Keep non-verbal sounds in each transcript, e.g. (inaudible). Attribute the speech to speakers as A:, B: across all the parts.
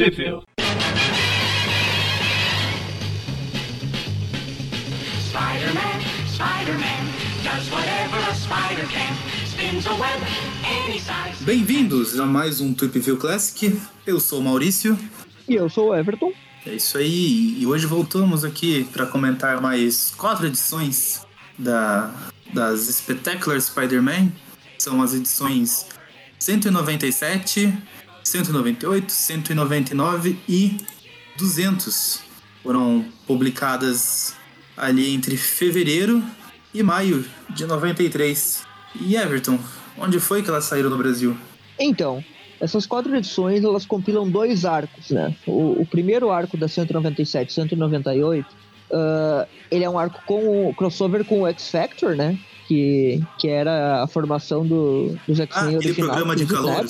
A: Sheffield.
B: Spider-Man, Spider-Man, does whatever a spider can. Spins a web any size.
C: Bem-vindos a mais um Tweep View Classic. Eu sou o Maurício.
D: E eu sou o Everton.
C: É isso aí. E hoje voltamos aqui para comentar mais quatro edições da, das Spectacular Spider-Man. São as edições 197, 198, 199 e 200. Foram publicadas ali entre fevereiro e maio de 93. E Everton, onde foi que elas saíram no Brasil?
D: Então, essas quatro edições elas compilam dois arcos, né? O, o primeiro arco da 197 198, uh, ele é um arco com o crossover com o X Factor, né? Que, que era a formação do, dos
C: Ah,
D: X-Men
C: aquele
D: original.
C: programa de
D: Snap.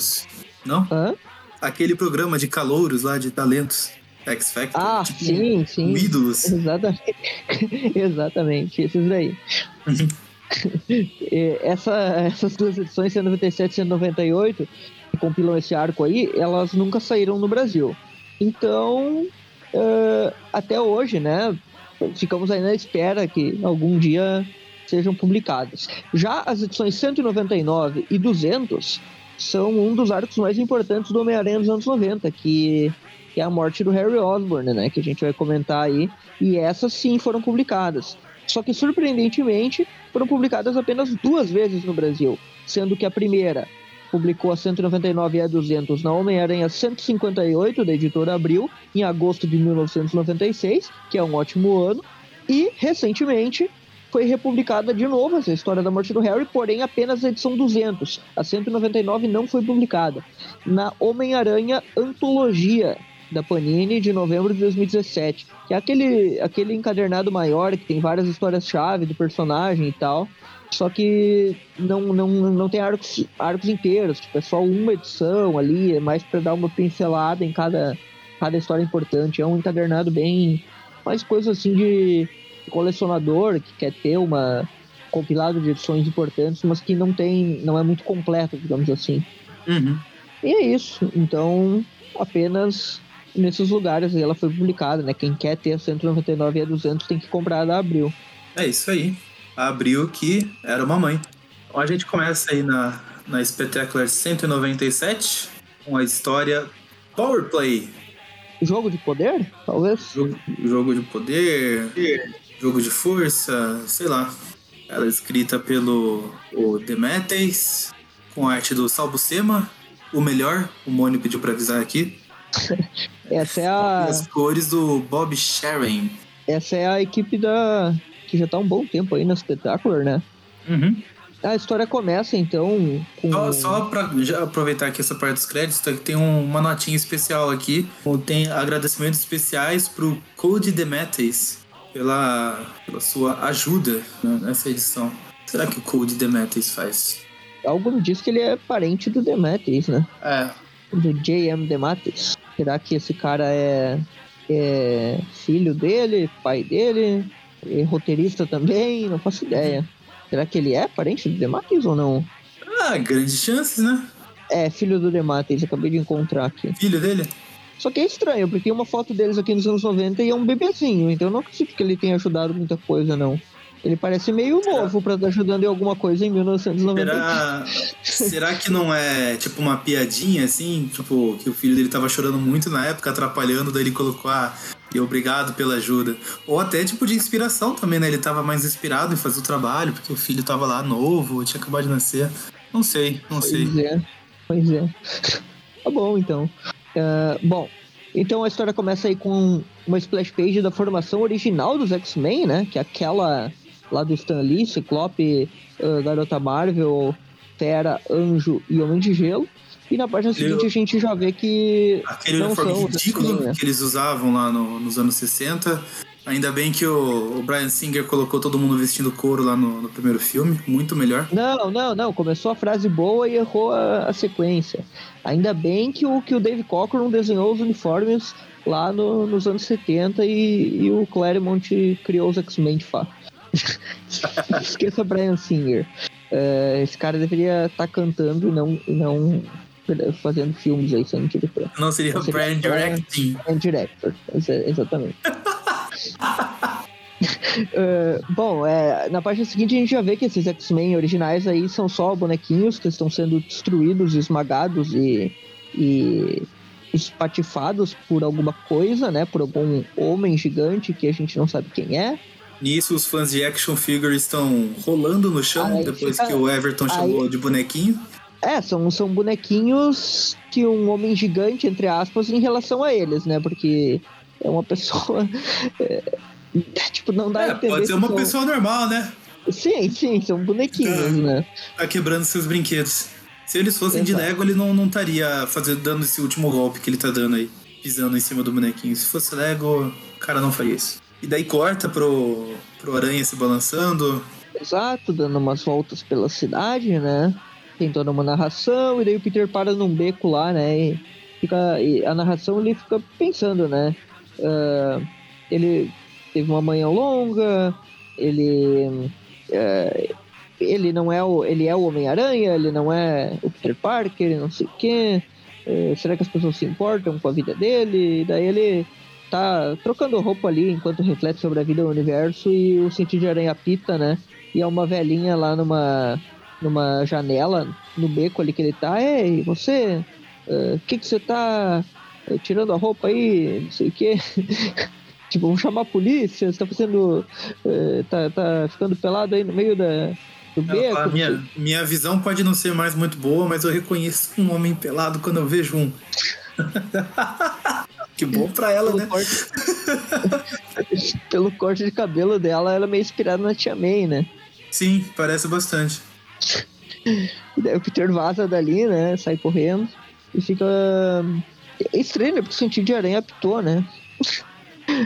C: Não?
D: Hã?
C: Aquele programa de calouros lá de talentos. X Factor.
D: Ah,
C: tipo,
D: sim, sim.
C: Ídolos.
D: Exatamente. (laughs) Exatamente, esses daí.
C: Uhum. (laughs)
D: Essa, essas duas edições, 197 e 198, que compilam esse arco aí, elas nunca saíram no Brasil. Então, eh, até hoje, né, ficamos aí na espera que algum dia sejam publicadas. Já as edições 199 e 200 são um dos arcos mais importantes do Homem-Aranha dos anos 90, que, que é a morte do Harry Osborn, né, que a gente vai comentar aí, e essas sim foram publicadas. Só que, surpreendentemente, foram publicadas apenas duas vezes no Brasil, sendo que a primeira publicou a 199 e a 200 na Homem-Aranha 158, da editora Abril, em agosto de 1996, que é um ótimo ano, e, recentemente, foi republicada de novo essa história da morte do Harry, porém apenas a edição 200. A 199 não foi publicada. Na Homem-Aranha Antologia da Panini de novembro de 2017, que é aquele, aquele encadernado maior que tem várias histórias-chave do personagem e tal. Só que não, não, não tem arcos, arcos inteiros, tipo, é só uma edição ali, é mais para dar uma pincelada em cada, cada história importante. É um encadernado bem. mais coisa assim de colecionador que quer ter uma compilado de edições importantes, mas que não tem, não é muito completo, digamos assim.
C: Uhum.
D: E é isso. Então, apenas nesses lugares aí ela foi publicada, né? Quem quer ter a 199 e a 200 tem que comprar da Abril.
C: É isso aí. Abriu que era uma mãe. Então a gente começa aí na, na Spectacular 197 com a história Powerplay.
D: Jogo de poder? Talvez?
C: Jogo, jogo de poder, jogo de força, sei lá. Ela é escrita pelo o Demetes, com a arte do Salbucema, o melhor, o Mônio pediu pra avisar aqui. (laughs)
D: Essa é a,
C: as cores do Bob Sharon.
D: essa é a equipe da. que já tá um bom tempo aí na Spectacular, né?
C: Uhum.
D: A história começa então com.
C: Só, só pra já aproveitar aqui essa parte dos créditos, tá, tem um- uma notinha especial aqui. Tem agradecimentos especiais pro Code Demetes pela, pela sua ajuda né, nessa edição. Será que o Code Demetes faz?
D: Algo me diz que ele é parente do Demetrius, né?
C: É,
D: Do J.M. Demetrius. Será que esse cara é, é filho dele, pai dele, é roteirista também? Não faço ideia. Será que ele é parente do Demetrius ou não?
C: ah, grandes chances, né?
D: É, filho do Demetrius, acabei de encontrar aqui.
C: Filho dele?
D: Só que é estranho, porque tem uma foto deles aqui nos anos 90 e é um bebezinho, então eu não acredito que ele tenha ajudado muita coisa, não. Ele parece meio novo pra estar ajudando em alguma coisa em 1990.
C: Será, será que não é tipo uma piadinha assim? Tipo, que o filho dele tava chorando muito na época, atrapalhando, daí ele colocou ah, e obrigado pela ajuda. Ou até tipo de inspiração também, né? Ele tava mais inspirado em fazer o trabalho, porque o filho tava lá novo, tinha acabado de nascer. Não sei, não sei.
D: Pois é, pois é. (laughs) tá bom, então. Ah, bom, então a história começa aí com uma splash page da formação original dos X-Men, né? Que é aquela lá do Stan Lee, Ciclope, ah, Garota Marvel, Fera, Anjo e Homem de Gelo. E na página seguinte a gente já vê que
C: Aquele
D: não
C: uniforme ridículo
D: né?
C: que eles usavam lá no- nos anos 60. Ainda bem que o, o Brian Singer colocou todo mundo vestindo couro lá no, no primeiro filme. Muito melhor.
D: Não, não, não. Começou a frase boa e errou a, a sequência. Ainda bem que o, que o Dave Cockrum desenhou os uniformes lá no- nos anos 70 e, e o Claremont criou os X-Men de fato. (laughs) Esqueça Brian Singer. É, esse cara deveria estar cantando e não, não fazendo filmes aí sendo diretor.
C: Não seria
D: Não seria
C: Brand Directing.
D: Brand Director, exa- exatamente. (laughs) Eh, (laughs) bom, é, na página seguinte a gente já vê que esses X-Men originais aí são só bonequinhos que estão sendo destruídos, esmagados e, e espatifados por alguma coisa, né? Por algum homem gigante que a gente não sabe quem é.
C: Nisso, os fãs de action figure estão rolando no chão
D: Aí
C: depois
D: fica-
C: que o Everton
D: aí-
C: chamou de bonequinho.
D: É, são, são bonequinhos que um homem gigante, entre aspas, em relação a eles, né? Porque é uma pessoa. (laughs) é, tipo, não dá a
C: É,
D: entender.
C: pode ser uma
D: são-
C: pessoa normal, né?
D: Sim, sim, são bonequinhos, né?
C: Tá quebrando seus brinquedos. Se eles fossem de
D: Exato.
C: Lego, ele não não estaria fazendo, dando esse último golpe que ele tá dando aí, pisando em cima do bonequinho. Se fosse Lego, o cara não faria isso. E daí corta pro, pro Aranha se balançando.
D: Exato, dando umas voltas pela cidade, né? Tem toda uma narração, e daí o Peter para num beco lá, né? E, fica, e a narração ele fica pensando, né? Ah, ele teve uma manhã longa, ele. eh, ele não é o. Ele é o Homem-Aranha, ele não é o Peter Parker, não sei o quê. Eh, será que as pessoas se importam com a vida dele? E daí ele tá trocando roupa ali enquanto reflete sobre a vida do universo e o sentido de aranha pita, né? E é uma velhinha lá numa, numa janela, no beco ali que ele tá. Ei, você, o que que você tá eh, tirando a roupa aí? Não sei o quê. (laughs) tipo, vamos chamar a polícia? Você tá fazendo. eh, tá, tá ficando pelado aí no meio da, beco? não sei
C: minha, minha visão pode não ser mais muito boa, mas eu reconheço um homem pelado quando eu vejo um. (laughs) que bom pra ela,
D: pelo
C: né?
D: corte, (laughs) pelo corte de cabelo dela, ela é meio inspirada na Tia May, né?
C: Sim, parece bastante.
D: E daí o Peter vaza dali, né? Sai correndo. E fica. É estranho, né? Porque o sentido de aranha apitou, né?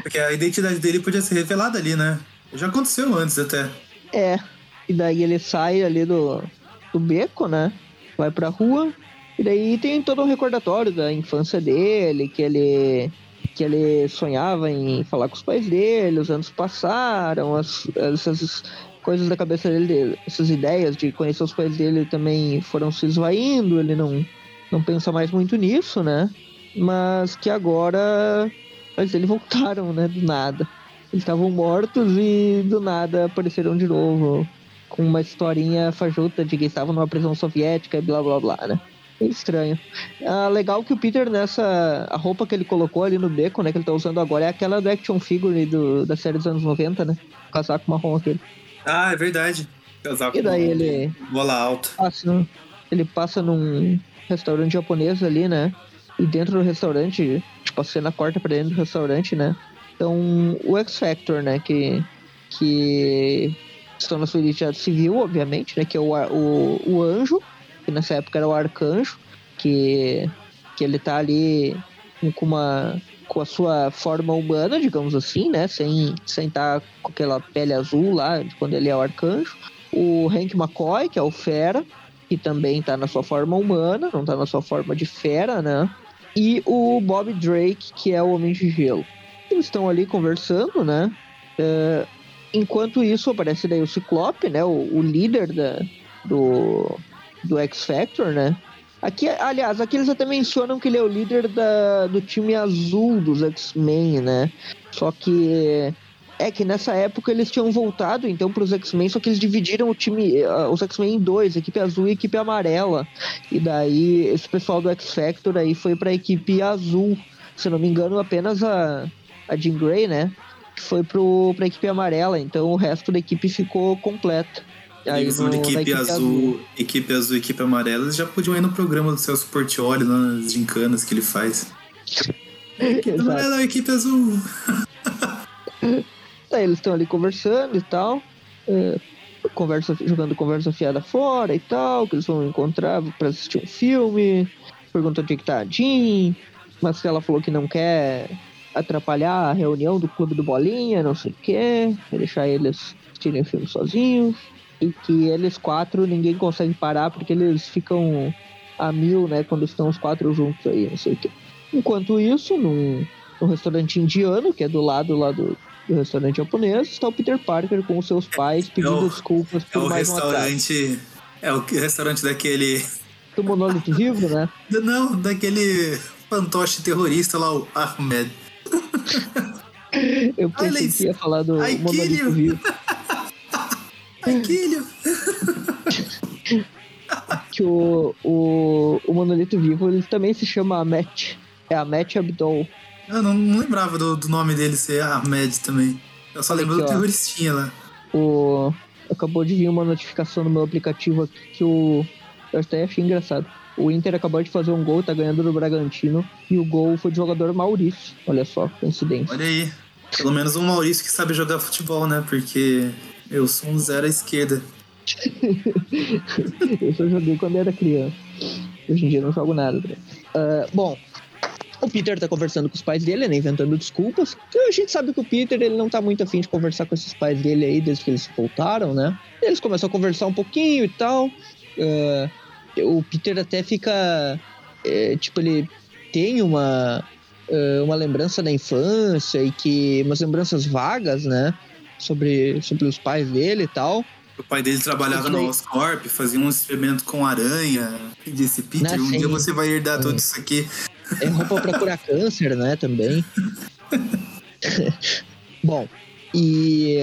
C: Porque a identidade dele podia ser revelada ali, né? Já aconteceu antes até.
D: É. E daí ele sai ali do, do beco, né? Vai pra rua. E daí tem todo um recordatório da infância dele, que ele. Que ele sonhava em falar com os pais dele, os anos passaram, as, essas coisas da cabeça dele, essas ideias de conhecer os pais dele também foram se esvaindo, ele não, não pensa mais muito nisso, né? Mas que agora. Mas eles voltaram, né? Do nada. Eles estavam mortos e do nada apareceram de novo com uma historinha fajuta de que estavam numa prisão soviética e blá blá blá, né? É estranho. Ah, legal que o Peter, nessa. A roupa que ele colocou ali no beco, né? Que ele tá usando agora é aquela do action figure do, da série dos anos 90, né? O casaco marrom aquele.
C: Ah, é verdade. Casaco
D: E daí ele
C: Bola alta.
D: passa, ele passa num restaurante japonês ali, né? E dentro do restaurante, tipo, a cena corta pra dentro do restaurante, né? Então, o X Factor, né? Que, que estão na sua identidade civil, obviamente, né? Que é o, o, o anjo, que nessa época era o arcanjo, que, que ele tá ali com uma com a sua forma humana, digamos assim, né? Sem sem estar com aquela pele azul lá, de quando ele é o arcanjo. O Hank McCoy, que é o Fera, que também tá na sua forma humana, não tá na sua forma de fera, né? E o Bob Drake, que é o Homem de Gelo. Eles estão ali conversando, né? É, enquanto isso, aparece daí o Ciclope, né? O, o líder da, do, do X Factor, né? Aqui, aliás, aqui eles até mencionam que ele é o líder da, do time azul dos X-Men, né? Só que é que nessa época eles tinham voltado então para os X-Men, só que eles dividiram o time, eh, os X-Men em dois, equipe azul e equipe amarela. E daí esse pessoal do X Factor aí foi para a equipe azul. Se não me engano, apenas a a Jean Grey, né? Que foi pro para a equipe amarela, então o resto da equipe ficou completa. Aí
C: Eles
D: no-
C: são
D: na
C: equipe, azul, equipe azul e equipe amarela, eles já podiam ir no programa do Celso Portioli, nas gincanas que ele faz. (laughs) Equipe amarela, equipe azul. (laughs)
D: Daí eles estão ali conversando e tal. é, conversa, jogando conversa fiada fora e tal, que eles vão encontrar pra assistir um filme. Perguntou onde é que tá a Jean. Mas ela falou que não quer atrapalhar a reunião do clube do Bolinha, não sei o quê. Deixar eles assistirem o filme sozinhos. E que eles quatro ninguém consegue parar porque eles ficam a mil, né? Quando estão os quatro juntos aí, não sei o quê. Enquanto isso, num, num restaurante indiano, que é do lado lá do, do restaurante japonês, está o Peter Parker com os seus pais pedindo
C: É o-
D: desculpas
C: É
D: por
C: o
D: mais um
C: restaurante. É o restaurante daquele
D: Do monolito vivo, né? (laughs)
C: Não, daquele fantoche terrorista lá, o Ahmed.
D: Eu pensei
C: Olha
D: que ia falar do monolito
C: Killian.
D: vivo.
C: Aquele. (laughs) (laughs)
D: Que o, o, o monolito vivo ele também se chama Amet. É Amet Abdol.
C: Eu não, não lembrava do, do nome dele ser Ahmed também. Eu só lembro do
D: Aqui, ó.
C: terroristinha lá.
D: O, acabou de vir uma notificação no meu aplicativo aqui que o. Eu até achei engraçado. O Inter acabou de fazer um gol, tá ganhando do Bragantino. E o gol foi do jogador Maurício. Olha só, coincidência.
C: Olha aí. Pelo menos um Maurício que sabe jogar futebol, né? Porque eu sou um zero à esquerda. (laughs)
D: Eu só joguei quando era criança. Hoje em dia não jogo nada. Ah, bom, o Peter tá conversando com os pais dele, né? Inventando desculpas. A gente sabe que o Peter ele não tá muito afim de conversar com esses pais dele aí desde que eles voltaram, né? Eles começam a conversar um pouquinho e tal. Ah, o Peter até fica. eh, tipo, ele tem uma. eh, uma lembrança da infância e que. umas lembranças vagas, né? Sobre, sobre os pais dele e tal.
C: O pai dele trabalhava no. Oscorp, fazia um experimento com aranha. E disse, Peter,
D: Não,
C: um
D: sim.
C: dia você vai herdar tudo isso aqui.
D: É roupa pra curar câncer, né? Também. (laughs) Bom, e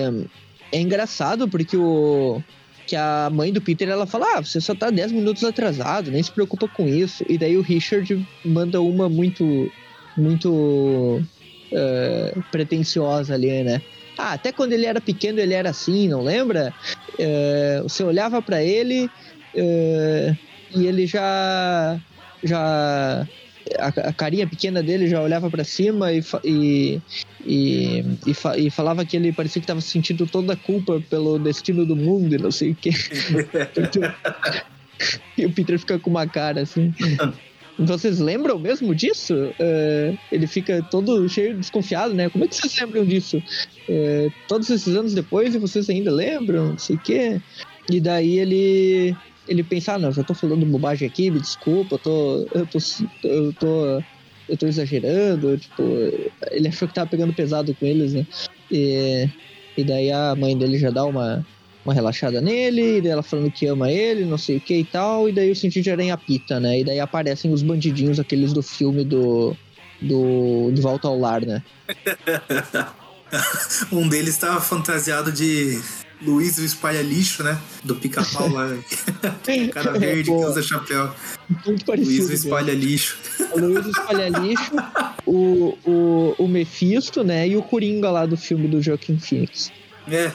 D: é engraçado porque o que a mãe do Peter ela fala: Ah, você só tá 10 minutos atrasado, nem se preocupa com isso. E daí o Richard manda uma muito, muito eh, pretensiosa ali, né? Ah, até quando ele era pequeno ele era assim, não lembra? Eh, você olhava pra ele eh, e ele já. já a, a carinha pequena dele já olhava pra cima e, e, e, e, fa- e falava que ele parecia que estava sentindo toda a culpa pelo destino do mundo e não sei o quê. (laughs) e o Peter fica com uma cara assim. Vocês lembram mesmo disso? É, ele fica todo cheio de desconfiado, né? Como é que vocês lembram disso? É, todos esses anos depois e vocês ainda lembram? Não sei o quê. E daí ele ele pensa, ah, não, já tô falando bobagem aqui, me desculpa, eu tô. Eu tô. Eu tô, eu tô exagerando, tipo, ele achou que tava pegando pesado com eles, né? E, e daí a mãe dele já dá uma, uma relaxada nele, e daí ela falando que ama ele, não sei o que e tal, e daí o sentido de aranha pita, né? E daí aparecem os bandidinhos, aqueles do filme do. do De Volta ao Lar, né? (laughs)
C: Um deles estava fantasiado de Luiz o Espalha Lixo, né? Do pica-pau lá. o (laughs) cara verde que
D: Boa.
C: usa chapéu.
D: Muito parecido.
C: Luiz o
D: né?
C: Espalha Lixo.
D: O Luiz Espalha Lixo, o, o, o Mephisto, né? E o Coringa lá do filme do Joaquim Phoenix.
C: É.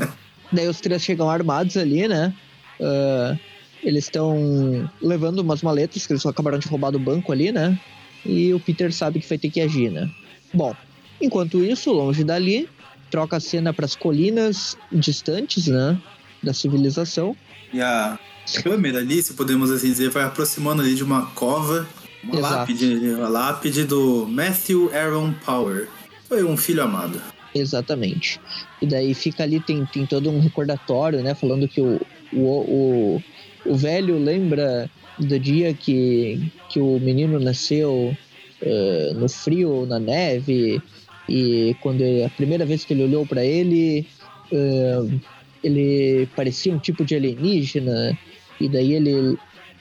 C: (laughs)
D: Daí os três chegam armados ali, né? Ah, eles estão levando umas maletas que eles acabaram de roubar do banco ali, né? E o Peter sabe que vai ter que agir, né? Bom, enquanto isso, longe dali, troca a cena para as colinas distantes, né? Da civilização.
C: E a câmera ali, se podemos assim dizer, vai aproximando ali de uma cova. Uma
D: Exato.
C: lápide, a lápide do Matthew Aaron Power. Foi um filho amado.
D: Exatamente. E daí fica ali, tem, tem todo um recordatório, né? Falando que o, o, o, o velho lembra do dia que, que o menino nasceu eh, no frio, na neve, e quando a primeira vez que ele olhou para ele, eh, ele parecia um tipo de alienígena, e daí ele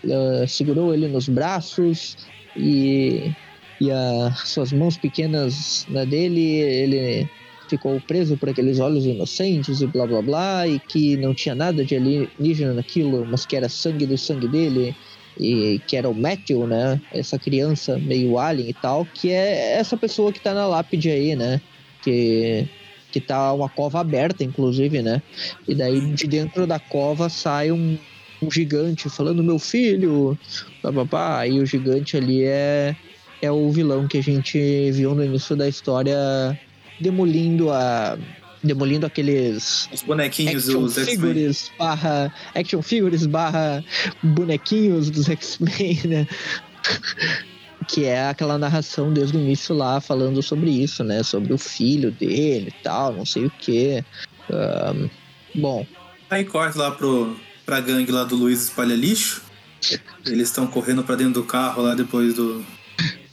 D: eh, segurou ele nos braços e, e as suas mãos pequenas na dele, ele ficou preso por aqueles olhos inocentes e blá blá blá, e que não tinha nada de alienígena naquilo, mas que era sangue do sangue dele, e que era o Matthew, né? Essa criança meio alien e tal, que é essa pessoa que tá na lápide aí, né? Que, que tá uma cova aberta, inclusive, né? E daí de dentro da cova sai um, um gigante falando meu filho, papapá, e o gigante ali é, é o vilão que a gente viu no início da história demolindo a demolindo aqueles
C: Os bonequinhos
D: action
C: dos X-Men.
D: figures barra action figures barra bonequinhos dos X-Men, né? que é aquela narração desde o início lá falando sobre isso, né? Sobre o filho dele e tal, não sei o que. bom,
C: Aí corta lá pro, pra gangue lá do Luiz Espalha Lixo. Eles estão correndo pra dentro do carro lá depois do,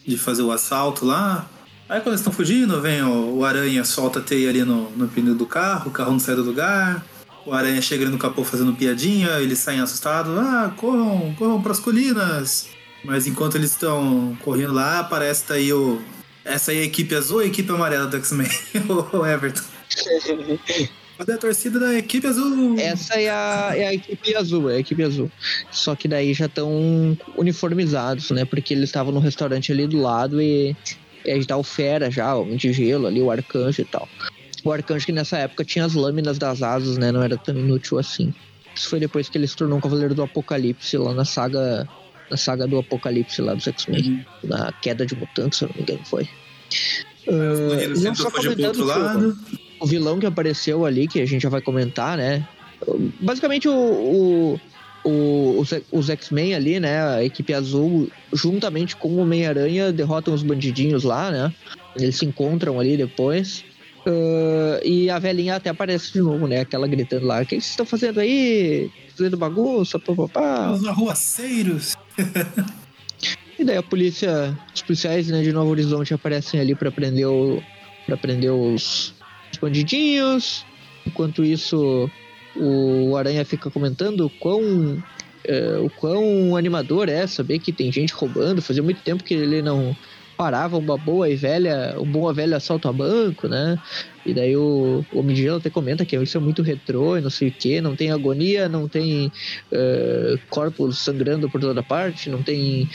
C: de fazer o assalto lá. Aí quando eles estão fugindo, vem o, o aranha, solta a teia ali no, no pneu do carro, o carro não sai do lugar. o Aranha chega ali no capô fazendo piadinha, eles saem assustados, ah, corram, corram pras colinas. Mas enquanto eles estão correndo lá, aparece daí o. Essa aí é a equipe azul ou a equipe amarela do X-Men? (laughs) o Everton. (laughs) Cadê a torcida da equipe azul?
D: Essa é a, é a equipe azul, é a equipe azul. Só que daí já estão uniformizados, né? Porque eles estavam no restaurante ali do lado e, e aí tá o Fera já, o de Gelo ali, o Arcanjo e tal. O Arcanjo que nessa época tinha as lâminas das asas, né? Não era tão inútil assim. Isso foi depois que ele se tornou um Cavaleiro do Apocalipse lá na saga na saga do Apocalipse lá dos X-Men. Na queda de mutantes, se eu não me engano, foi. Uh, não só comentando que o vilão que apareceu ali, que a gente já vai comentar, né? Basicamente o, o- o- os, os X-Men ali, né? A equipe azul, juntamente com o Homem-Aranha, derrotam os bandidinhos lá, né? Eles se encontram ali depois. Ah, e a velhinha até aparece de novo, né? Aquela gritando lá: O que vocês estão fazendo aí? Fazendo bagunça, papapá.
C: Os arruaceiros. (laughs)
D: E daí a polícia, os policiais né, de Novo Horizonte aparecem ali pra prender, o, pra prender os, os bandidinhos. Enquanto isso, o Aranha fica comentando o quão, é, o quão animador é saber que tem gente roubando. Fazia muito tempo que ele não parava uma boa e velha, um bom velho assalto a banco, né? E daí o, o Homem de Gelo até comenta que isso é muito retrô e não sei o que, não tem agonia, não tem eh, corpos sangrando por toda parte, não tem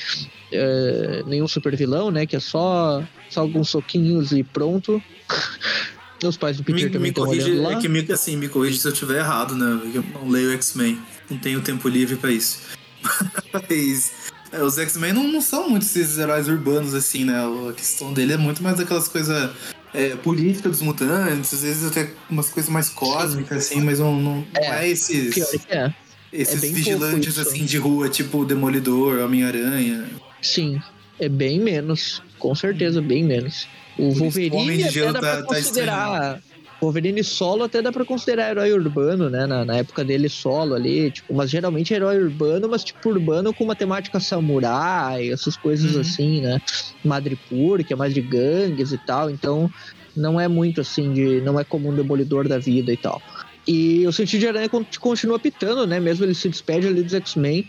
D: eh, nenhum super vilão, né? Que é só, só alguns soquinhos e pronto. (laughs) Os pais do Peter
C: Me,
D: também
C: me corrige,
D: lá.
C: é que me, assim, me corrige se eu estiver errado, né? Eu não leio X-Men. Não tenho tempo livre pra isso. (laughs) Mas é, os X-Men não, não são muito esses heróis urbanos, assim, né? A questão dele é muito mais aquelas coisas é, políticas dos mutantes, às vezes até umas coisas mais cósmicas, assim, mas não, não, não
D: É,
C: é, esses,
D: Pior que é.
C: esses
D: bem
C: vigilantes, assim, de rua, tipo o Demolidor, Homem-Aranha.
D: Sim, é bem menos. Com certeza, bem menos. O Wolverine até dá
C: tá-
D: pra
C: tá
D: considerar. Wolverine solo até dá pra considerar herói urbano, né? Na, na época dele solo ali, tipo, mas geralmente é herói urbano, mas tipo urbano com uma temática samurai, essas coisas
C: Uhum.
D: assim, né? Madripoor, que é mais de gangues e tal, então não é muito assim de. não é como um demolidor da vida e tal. E o sentido de aranha con- continua pitando, né? Mesmo ele se despede ali dos X-Men.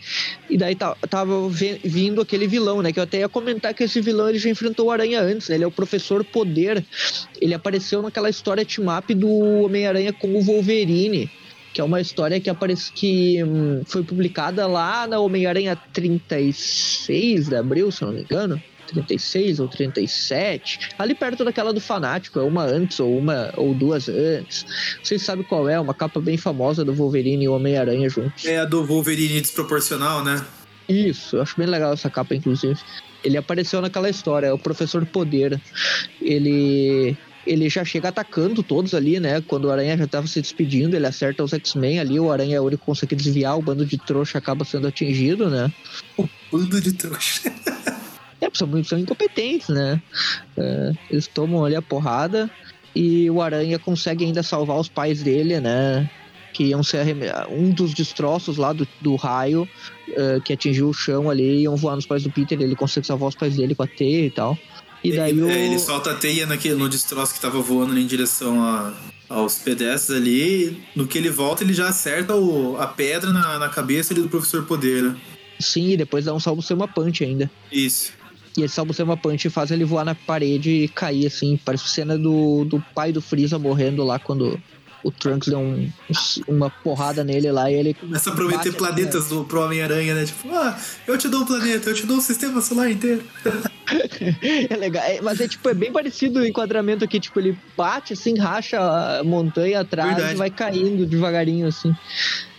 D: E daí tava vindo aquele vilão, né? Que eu até ia comentar que esse vilão ele já enfrentou o Aranha antes, né? Ele é o Professor Poder. Ele apareceu naquela história team-up do Homem-Aranha com o Wolverine. Que é uma história que aparece que hum, foi publicada lá na Homem-Aranha 36 de abril, se não me engano. 36 ou 37, ali perto daquela do Fanático, é uma antes ou uma ou duas antes. Vocês sabem qual é, uma capa bem famosa do Wolverine e o Homem-Aranha juntos.
C: É a do Wolverine desproporcional, né?
D: Isso, eu acho bem legal essa capa, inclusive. Ele apareceu naquela história, é o Professor Poder. Ele. Ele já chega atacando todos ali, né? Quando o Aranha já tava se despedindo, ele acerta os X-Men ali, o Aranha é o único que consegue desviar, o bando de trouxa acaba sendo atingido, né?
C: Bando de trouxa. (laughs)
D: É, são são incompetentes, né? É, eles tomam ali a porrada e o Aranha consegue ainda salvar os pais dele, né? Que iam ser arreme- um dos destroços lá do, do raio é, que atingiu o chão ali, iam voar nos pais do Peter, ele consegue salvar os pais dele com a teia e tal. E daí
C: ele,
D: o.
C: é, ele solta a teia naquele, no destroço que tava voando em direção a- aos pedestres ali. No que ele volta, ele já acerta o- a pedra na, na cabeça ali do Professor Poder. né?
D: Sim, e depois dá um salvo uma punch ainda.
C: Isso.
D: E esse salvo uma punch faz ele voar na parede e cair assim. Parece cena do, do pai do Freeza morrendo lá quando o Trunks deu um- uma porrada nele lá e ele.
C: Começa a prometer
D: bate assim,
C: planetas do, pro Homem-Aranha, né? Tipo, ah, eu te dou um planeta, eu te dou um sistema solar inteiro. (laughs)
D: É legal, é, mas é tipo, é bem parecido o enquadramento aqui, tipo, ele bate assim, racha a montanha atrás
C: Verdade.
D: e vai caindo devagarinho assim.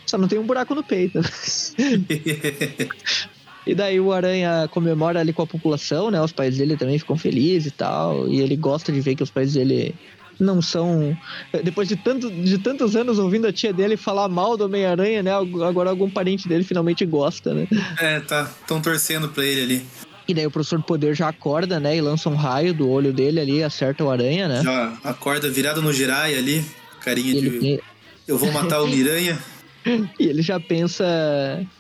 D: Só não tem um buraco no peito. (laughs) (laughs) E daí o Aranha comemora ali com a população, né? Os pais dele também ficam felizes e tal. E ele gosta de ver que os pais dele não são. Depois de, tanto, de tantos anos ouvindo a tia dele falar mal do Homem-Aranha, né? Agora algum parente dele finalmente gosta, né?
C: é, tá. Tão torcendo pra ele ali.
D: E daí o professor Poder já acorda, né? E lança um raio do olho dele ali, acerta o Aranha, né?
C: Já acorda virado no Jirai ali. Carinha
D: E
C: de.
D: ele,
C: Eu vou matar o (laughs) Miranha. (laughs)
D: e ele já pensa.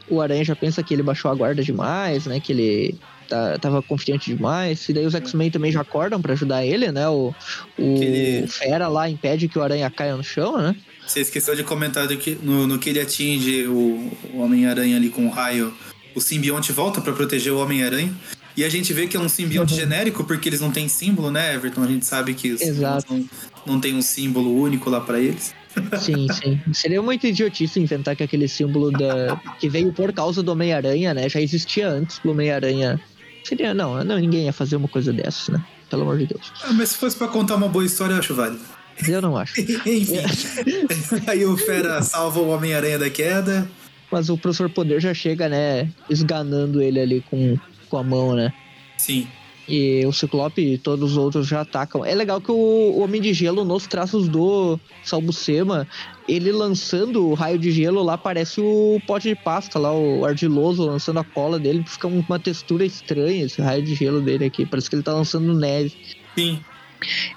D: O Aranha já pensa que ele baixou a guarda demais, né? Que ele tá- tava confiante demais. E daí os X-Men também já acordam pra ajudar ele, né? O, o
C: Que ele-
D: Fera lá impede que o Aranha caia no chão, né?
C: Você esqueceu de comentar do que, no, no que ele atinge o, o Homem-Aranha ali com o raio. O simbionte volta pra proteger o Homem-Aranha. E a gente vê que é um simbionte
D: Uhum.
C: genérico, porque eles não têm símbolo, né, Everton? A gente sabe que os
D: Exato.
C: não, não tem um símbolo único lá pra eles.
D: Sim, sim. Seria muito idiotice inventar que aquele símbolo da. que veio por causa do Homem-Aranha, né? Já existia antes do Homem-Aranha. Seria. Não, não, ninguém ia fazer uma coisa dessa, né? Pelo amor de Deus.
C: Ah, mas se fosse pra contar uma boa história, eu acho válido.
D: Eu não acho. (laughs)
C: Enfim. (laughs) Aí o Fera salva o Homem-Aranha da queda.
D: Mas o professor Poder já chega, né? Esganando ele ali com, com a mão, né?
C: Sim.
D: E o Ciclope e todos os outros já atacam. É legal que o, o Homem de Gelo, nos traços do Salbucema, ele lançando o raio de gelo lá, parece o pote de pasta lá, o ardiloso lançando a cola dele. Fica uma textura estranha esse raio de gelo dele aqui. Parece que ele tá lançando neve.
C: Sim.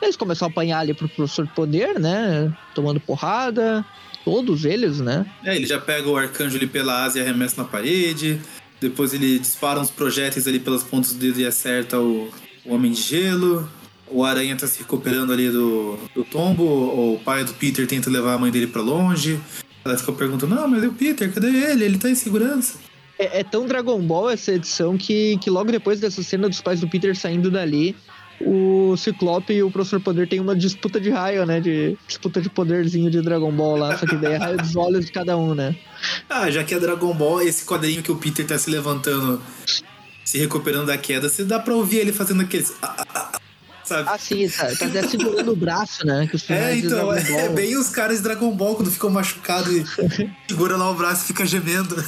D: Eles começam a apanhar ali pro Professor Poder, né? Tomando porrada. Todos eles, né?
C: É, ele já pega o arcanjo ali pela asa e arremessa na parede. Depois ele dispara uns projéteis ali pelas pontas do dedo e acerta o, o Homem de Gelo. O Aranha tá se recuperando ali do, do tombo. O pai do Peter tenta levar a mãe dele pra longe. Ela fica perguntando: Não, mas e o Peter? Cadê ele? Ele tá em segurança.
D: É, é tão Dragon Ball essa edição que, que logo depois dessa cena dos pais do Peter saindo dali, o Ciclope e o Professor Poder tem uma disputa de raio, né? De disputa de poderzinho de Dragon Ball lá, só que daí é raio dos olhos de cada um, né?
C: Ah, já que é Dragon Ball, esse quadrinho que o Peter tá se levantando, se recuperando da queda, você dá pra ouvir ele fazendo aqueles. ah, ah, ah, sabe?
D: Ah, sim, tá, tá até segurando o braço, né? Que os
C: É, então, é
D: Ball-
C: bem os caras de Dragon Ball quando ficam machucados e (laughs) segura lá o braço e fica gemendo. (laughs)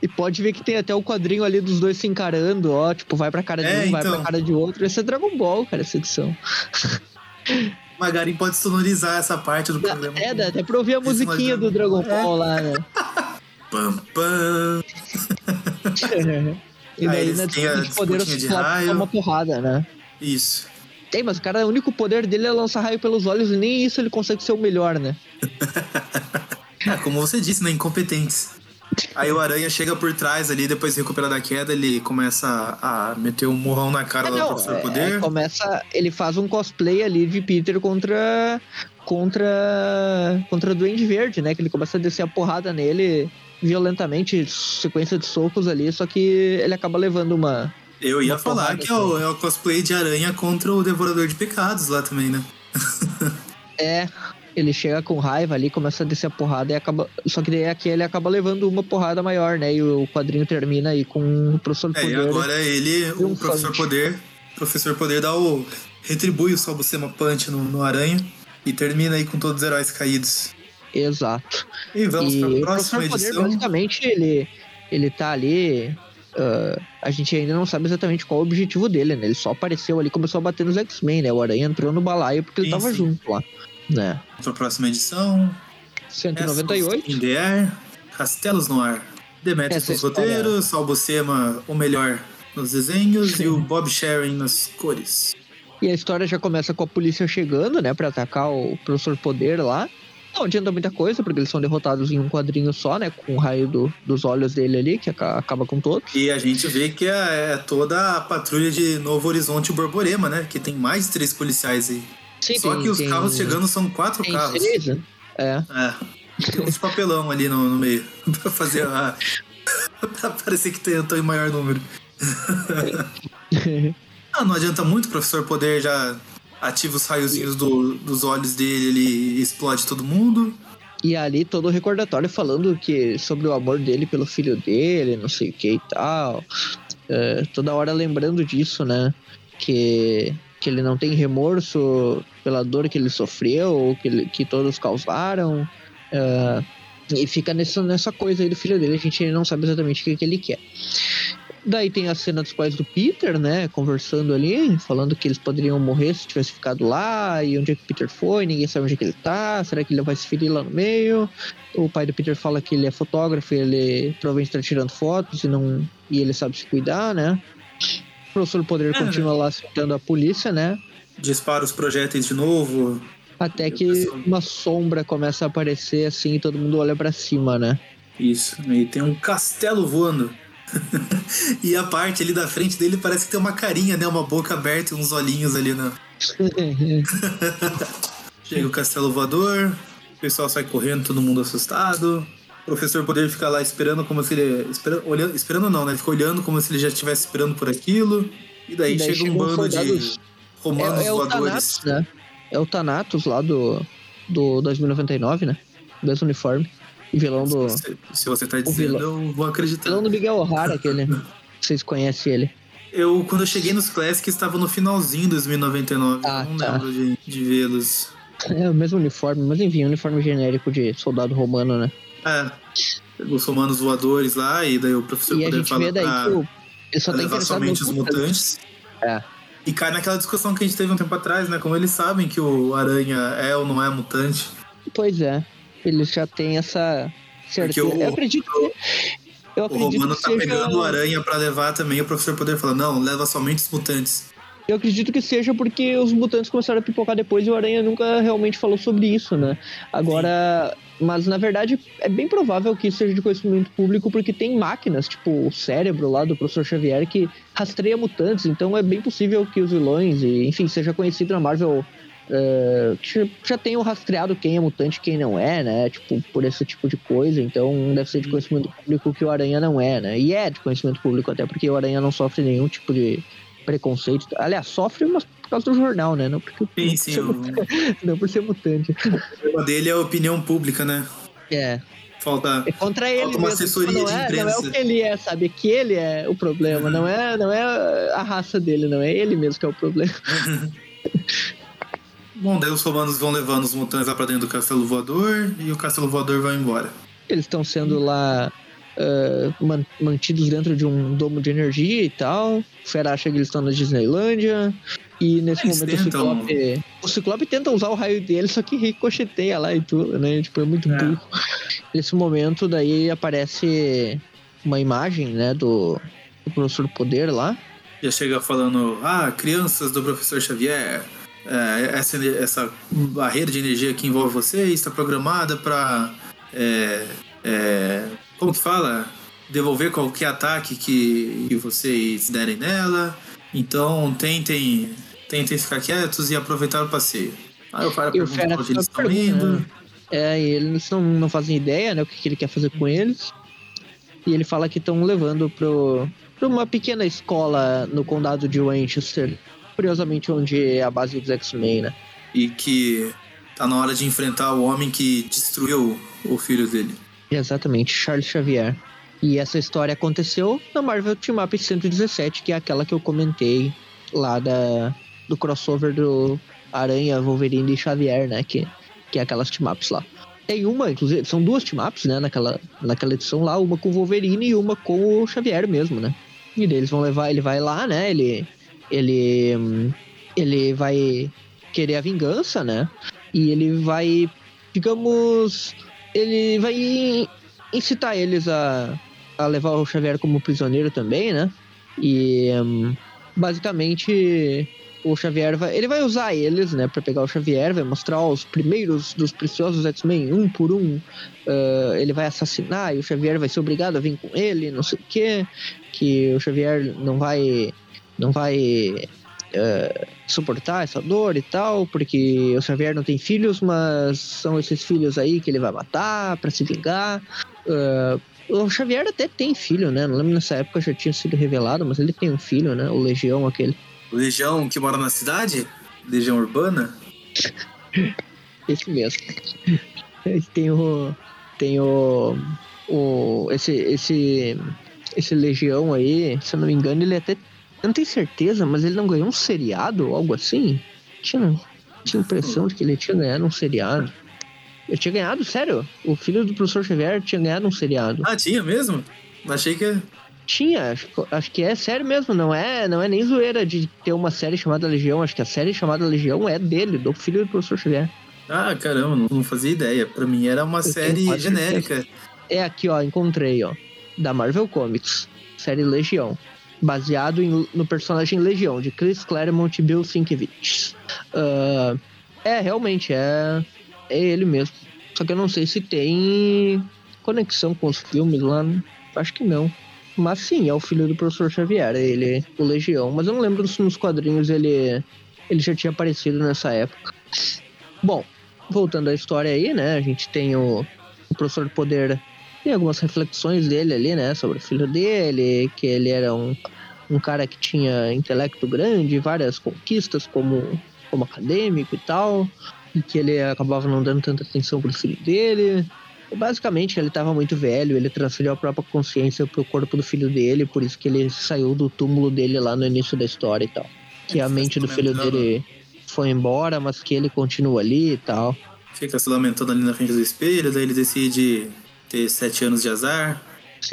D: E pode ver que tem até o quadrinho ali dos dois se encarando, ó. Tipo, vai pra cara de
C: É,
D: um, vai
C: então.
D: pra cara de outro. Esse é Dragon Ball, cara, essa edição. (laughs)
C: Magarin pode sonorizar essa parte do programa.
D: É, dá até pra ouvir a musiquinha do Dragon
C: É.
D: Ball lá, né? (laughs)
C: Pam, pam. (laughs)
D: e
C: Aí
D: daí na
C: têm a
D: disputa de
C: raio.
D: toma porrada, né?
C: Isso.
D: Tem, mas o cara, o único poder dele é lançar raio pelos olhos e nem isso ele consegue ser o melhor, né?
C: É, como você disse, né? Incompetentes. Aí o Aranha chega por trás ali, depois de recuperar da queda, ele começa a meter um morrão na cara
D: Ah,
C: do Professor
D: é,
C: Poder.
D: começa, ele faz um cosplay ali de Peter contra contra contra Duende Verde, né? Que ele começa a descer a porrada nele violentamente, sequência de socos ali, só que ele acaba levando uma
C: Eu ia
D: uma
C: falar que é o, é o cosplay de Aranha contra o Devorador de Pecados lá também, né? (laughs)
D: é ele chega com raiva ali, começa a descer a porrada e acaba. Só que daí aqui ele acaba levando uma porrada maior, né? E o quadrinho termina aí com o professor
C: É, e
D: Poder.
C: agora ele, o
D: Triunfante.
C: Professor Poder, Professor Poder dá o. retribui o Salbucema Punch no, no Aranha e termina aí com todos os heróis caídos.
D: Exato.
C: E vamos
D: e
C: para a
D: o
C: próxima
D: professor Poder,
C: edição.
D: basicamente, ele, ele tá ali. ah, a gente ainda não sabe exatamente qual é o objetivo dele, né? Ele só apareceu ali e começou a bater nos X-Men, né? O Aranha entrou no balaio porque ele
C: Sim,
D: tava
C: sim.
D: junto lá. Né?
C: Para a próxima edição.
D: 198.
C: In the Air, Castelos no Ar. Demetrius nos
D: história-
C: roteiros, Salbucema o melhor nos desenhos e o Bob Sharon nas cores.
D: E a história já começa com a polícia chegando, né? Pra atacar o professor Poder lá. Não adianta muita coisa, porque eles são derrotados em um quadrinho só, né? Com o raio do- dos olhos dele ali, que aca- acaba com todos.
C: E a gente vê que é, é toda a patrulha de Novo Horizonte e Borborema, né? Que tem mais três policiais aí.
D: Sim,
C: Só
D: tem-
C: que os
D: tem-
C: carros chegando são quatro
D: Tem
C: carros.
D: né? É.
C: É. Tem uns papelão ali no, no meio. (laughs) pra fazer a. (laughs) pra parecer que tem, tem maior número. (laughs) Ah, não adianta muito o professor poder já ativa os raiozinhos do- dos olhos dele ele explode todo mundo.
D: E ali todo o recordatório falando que sobre o amor dele pelo filho dele, não sei o que e tal. É, toda hora lembrando disso, né? Que, que ele não tem remorso pela dor que ele sofreu, ou que, ele- que todos causaram. É, e fica nessa, nessa coisa aí do filho dele, a gente não sabe exatamente o que, que ele quer. Daí tem a cena dos pais do Peter, né? Conversando ali, falando que eles poderiam morrer se tivesse ficado lá, e onde é que o Peter foi, ninguém sabe onde é que ele tá, será que ele vai se ferir lá no meio? O pai do Peter fala que ele é fotógrafo ele provavelmente tá tirando fotos e, não, e ele sabe se cuidar, né? O professor Poder
C: É.
D: continua lá citando a polícia, né?
C: Dispara os projéteis de novo.
D: Até que uma sombra começa a aparecer assim e todo mundo olha pra cima, né?
C: Isso. E tem um castelo voando. (laughs) e a parte ali da frente dele parece que tem uma carinha, né? Uma boca aberta e uns olhinhos ali na. (laughs) Chega o castelo voador, o pessoal sai correndo, todo mundo assustado. O professor Poder fica lá esperando como se ele. Esperando, olhando, esperando não, né? Ele fica olhando como se ele já estivesse esperando por aquilo. E daí,
D: E daí
C: chega um bando de
D: soldados-
C: romanos
D: É, é o
C: voadores.
D: Thanatos, né? É o Thanatos lá do, do 2099, né? Mesmo uniforme. E vilão do.
C: Se, se você tá dizendo, eu vou acreditar.
D: Vilão do Miguel O'Hara, aquele. (laughs) Vocês conhecem ele.
C: Eu, quando eu cheguei nos Classics, estava no finalzinho de 2099.
D: Ah,
C: não
D: tá.
C: lembro de, de vê-los. (laughs)
D: É o mesmo uniforme, mas enfim, uniforme genérico de soldado romano, né?
C: É, os romanos voadores lá, e daí o professor
D: E
C: Poder
D: gente
C: fala
D: vê daí
C: pra,
D: que o, tá
C: levar somente os mutantes.
D: É.
C: E cai naquela discussão que a gente teve um tempo atrás, né? Como eles sabem que o Aranha é ou não é mutante.
D: Pois é, eles já têm essa certeza.
C: O-
D: eu acredito que. Eu
C: O
D: acredito
C: Romano
D: que
C: tá
D: seja...
C: pegando o Aranha pra levar também, o professor Poder fala, não, leva somente os mutantes.
D: Eu acredito que seja porque os mutantes começaram a pipocar depois e o Aranha nunca realmente falou sobre isso, né? Agora. Mas na verdade é bem provável que isso seja de conhecimento público porque tem máquinas, tipo o cérebro lá do professor Xavier, que rastreia mutantes. Então é bem possível que os vilões, e enfim, seja conhecido na Marvel. já- já tenham rastreado quem é mutante e quem não é, né? Tipo, por esse tipo de coisa. Então deve ser de conhecimento público que o Aranha não é, né? E é de conhecimento público até porque o Aranha não sofre nenhum tipo de preconceito. Aliás, sofre, mas por causa do jornal, né? Não, porque,
C: Sim, sim,
D: por
C: o
D: ser, (laughs) não por ser mutante.
C: problema dele é a opinião pública, né?
D: É.
C: Falta.
D: É contra ele
C: Falta uma
D: mesmo.
C: assessoria
D: não,
C: de
D: é, não é
C: imprensa.
D: o que ele é, sabe? É que ele é o problema. Não, é, não é a raça dele, não é ele mesmo que é o problema.
C: Bom, daí os romanos vão levando os mutantes lá pra dentro do castelo voador e o castelo voador vai embora.
D: Eles estão sendo lá ah, man- mantidos dentro de um domo de energia e tal. O Fera acha que eles estão na Disneylândia. E nesse
C: Eles
D: momento
C: tentam.
D: o Ciclope. O Ciclope tenta usar o raio dele, só que ricocheteia lá e tudo, né? Tipo, é muito
C: É.
D: burro. Nesse momento, daí aparece uma imagem, né, do, do professor Poder lá.
C: Já chega falando, ah, crianças do professor Xavier, é, essa, essa barreira de energia que envolve vocês está programada para. Como que fala? Devolver qualquer ataque que, que vocês derem nela. Então tentem, tentem ficar quietos e aproveitar o passeio. Aí o cara pergunta onde eles estão indo.
D: É, e eles não, não fazem ideia, né, o que, que ele quer fazer com eles. E ele fala que estão levando pro, pra uma pequena escola no condado de Winchester. Curiosamente, onde é a base dos X-Men, né?
C: E que tá na hora de enfrentar o homem que destruiu o filho dele.
D: Exatamente, Charles Xavier. E essa história aconteceu na Marvel Team Up 117, que é aquela que eu comentei lá da, do crossover do Aranha, Wolverine e Xavier, né? Que, que é aquelas team ups lá. Tem uma, inclusive, são duas team ups, né? Naquela, naquela edição lá, uma com o Wolverine e uma com o Xavier mesmo, né? E eles vão levar, ele vai lá, né? Ele, ele, ele vai querer a vingança, né? E ele vai, digamos, ele vai incitar eles a, a levar o Xavier como prisioneiro também, né? E hum, basicamente o Xavier vai, ele vai usar eles, né, para pegar o Xavier, vai mostrar os primeiros dos preciosos X-Men um por um. Ah, ele vai assassinar e o Xavier vai ser obrigado a vir com ele, não sei o quê, que o Xavier não vai não vai ah, suportar essa dor e tal, porque o Xavier não tem filhos, mas são esses filhos aí que ele vai matar para se vingar. Ah, o Xavier até tem filho, né? Não lembro nessa época já tinha sido revelado, mas ele tem um filho, né? O Legião, aquele.
C: Legião que mora na cidade? Legião urbana? (laughs)
D: Esse mesmo. Tem o. Tem o. o esse, esse. Esse Legião aí, se eu não me engano, ele até. Eu não tenho certeza, mas ele não ganhou um seriado ou algo assim? Tinha, tinha impressão de que ele tinha ganhado um seriado. Ele tinha ganhado, sério? O filho do professor Xavier tinha ganhado um seriado.
C: Ah, tinha mesmo? Achei que.
D: Tinha, acho, acho que é sério mesmo, não é, não é nem zoeira de ter uma série chamada Legião, acho que a série chamada Legião é dele, do filho do professor Xavier.
C: Ah, caramba, não, fazia ideia. Pra mim era uma
D: tenho
C: série genérica.
D: É aqui, ó, encontrei, ó, da Marvel Comics, série Legião, baseado em- no personagem Legião, de Chris Claremont e Bill Sienkiewicz. Ah, é, realmente, é, é ele mesmo. Só que eu não sei se tem conexão com os filmes lá, né? acho que não. Mas sim, é o filho do professor Xavier, ele, o Legião. Mas eu não lembro se nos quadrinhos ele, ele já tinha aparecido nessa época. Bom, voltando à história aí, né? A gente tem o, o professor Poder, tem algumas reflexões dele ali, né? Sobre o filho dele, que ele era um, um cara que tinha intelecto grande, várias conquistas como, como acadêmico e tal, e que ele acabava não dando tanta atenção pro filho dele. Basicamente, ele estava muito velho, ele transferiu a própria consciência pro corpo do filho dele, por isso que ele saiu do túmulo dele lá no início da história e tal. Que a mente do filho dele foi embora, mas que ele continua ali e tal.
C: Fica se lamentando ali na frente do espelho, daí ele decide ter sete anos de azar.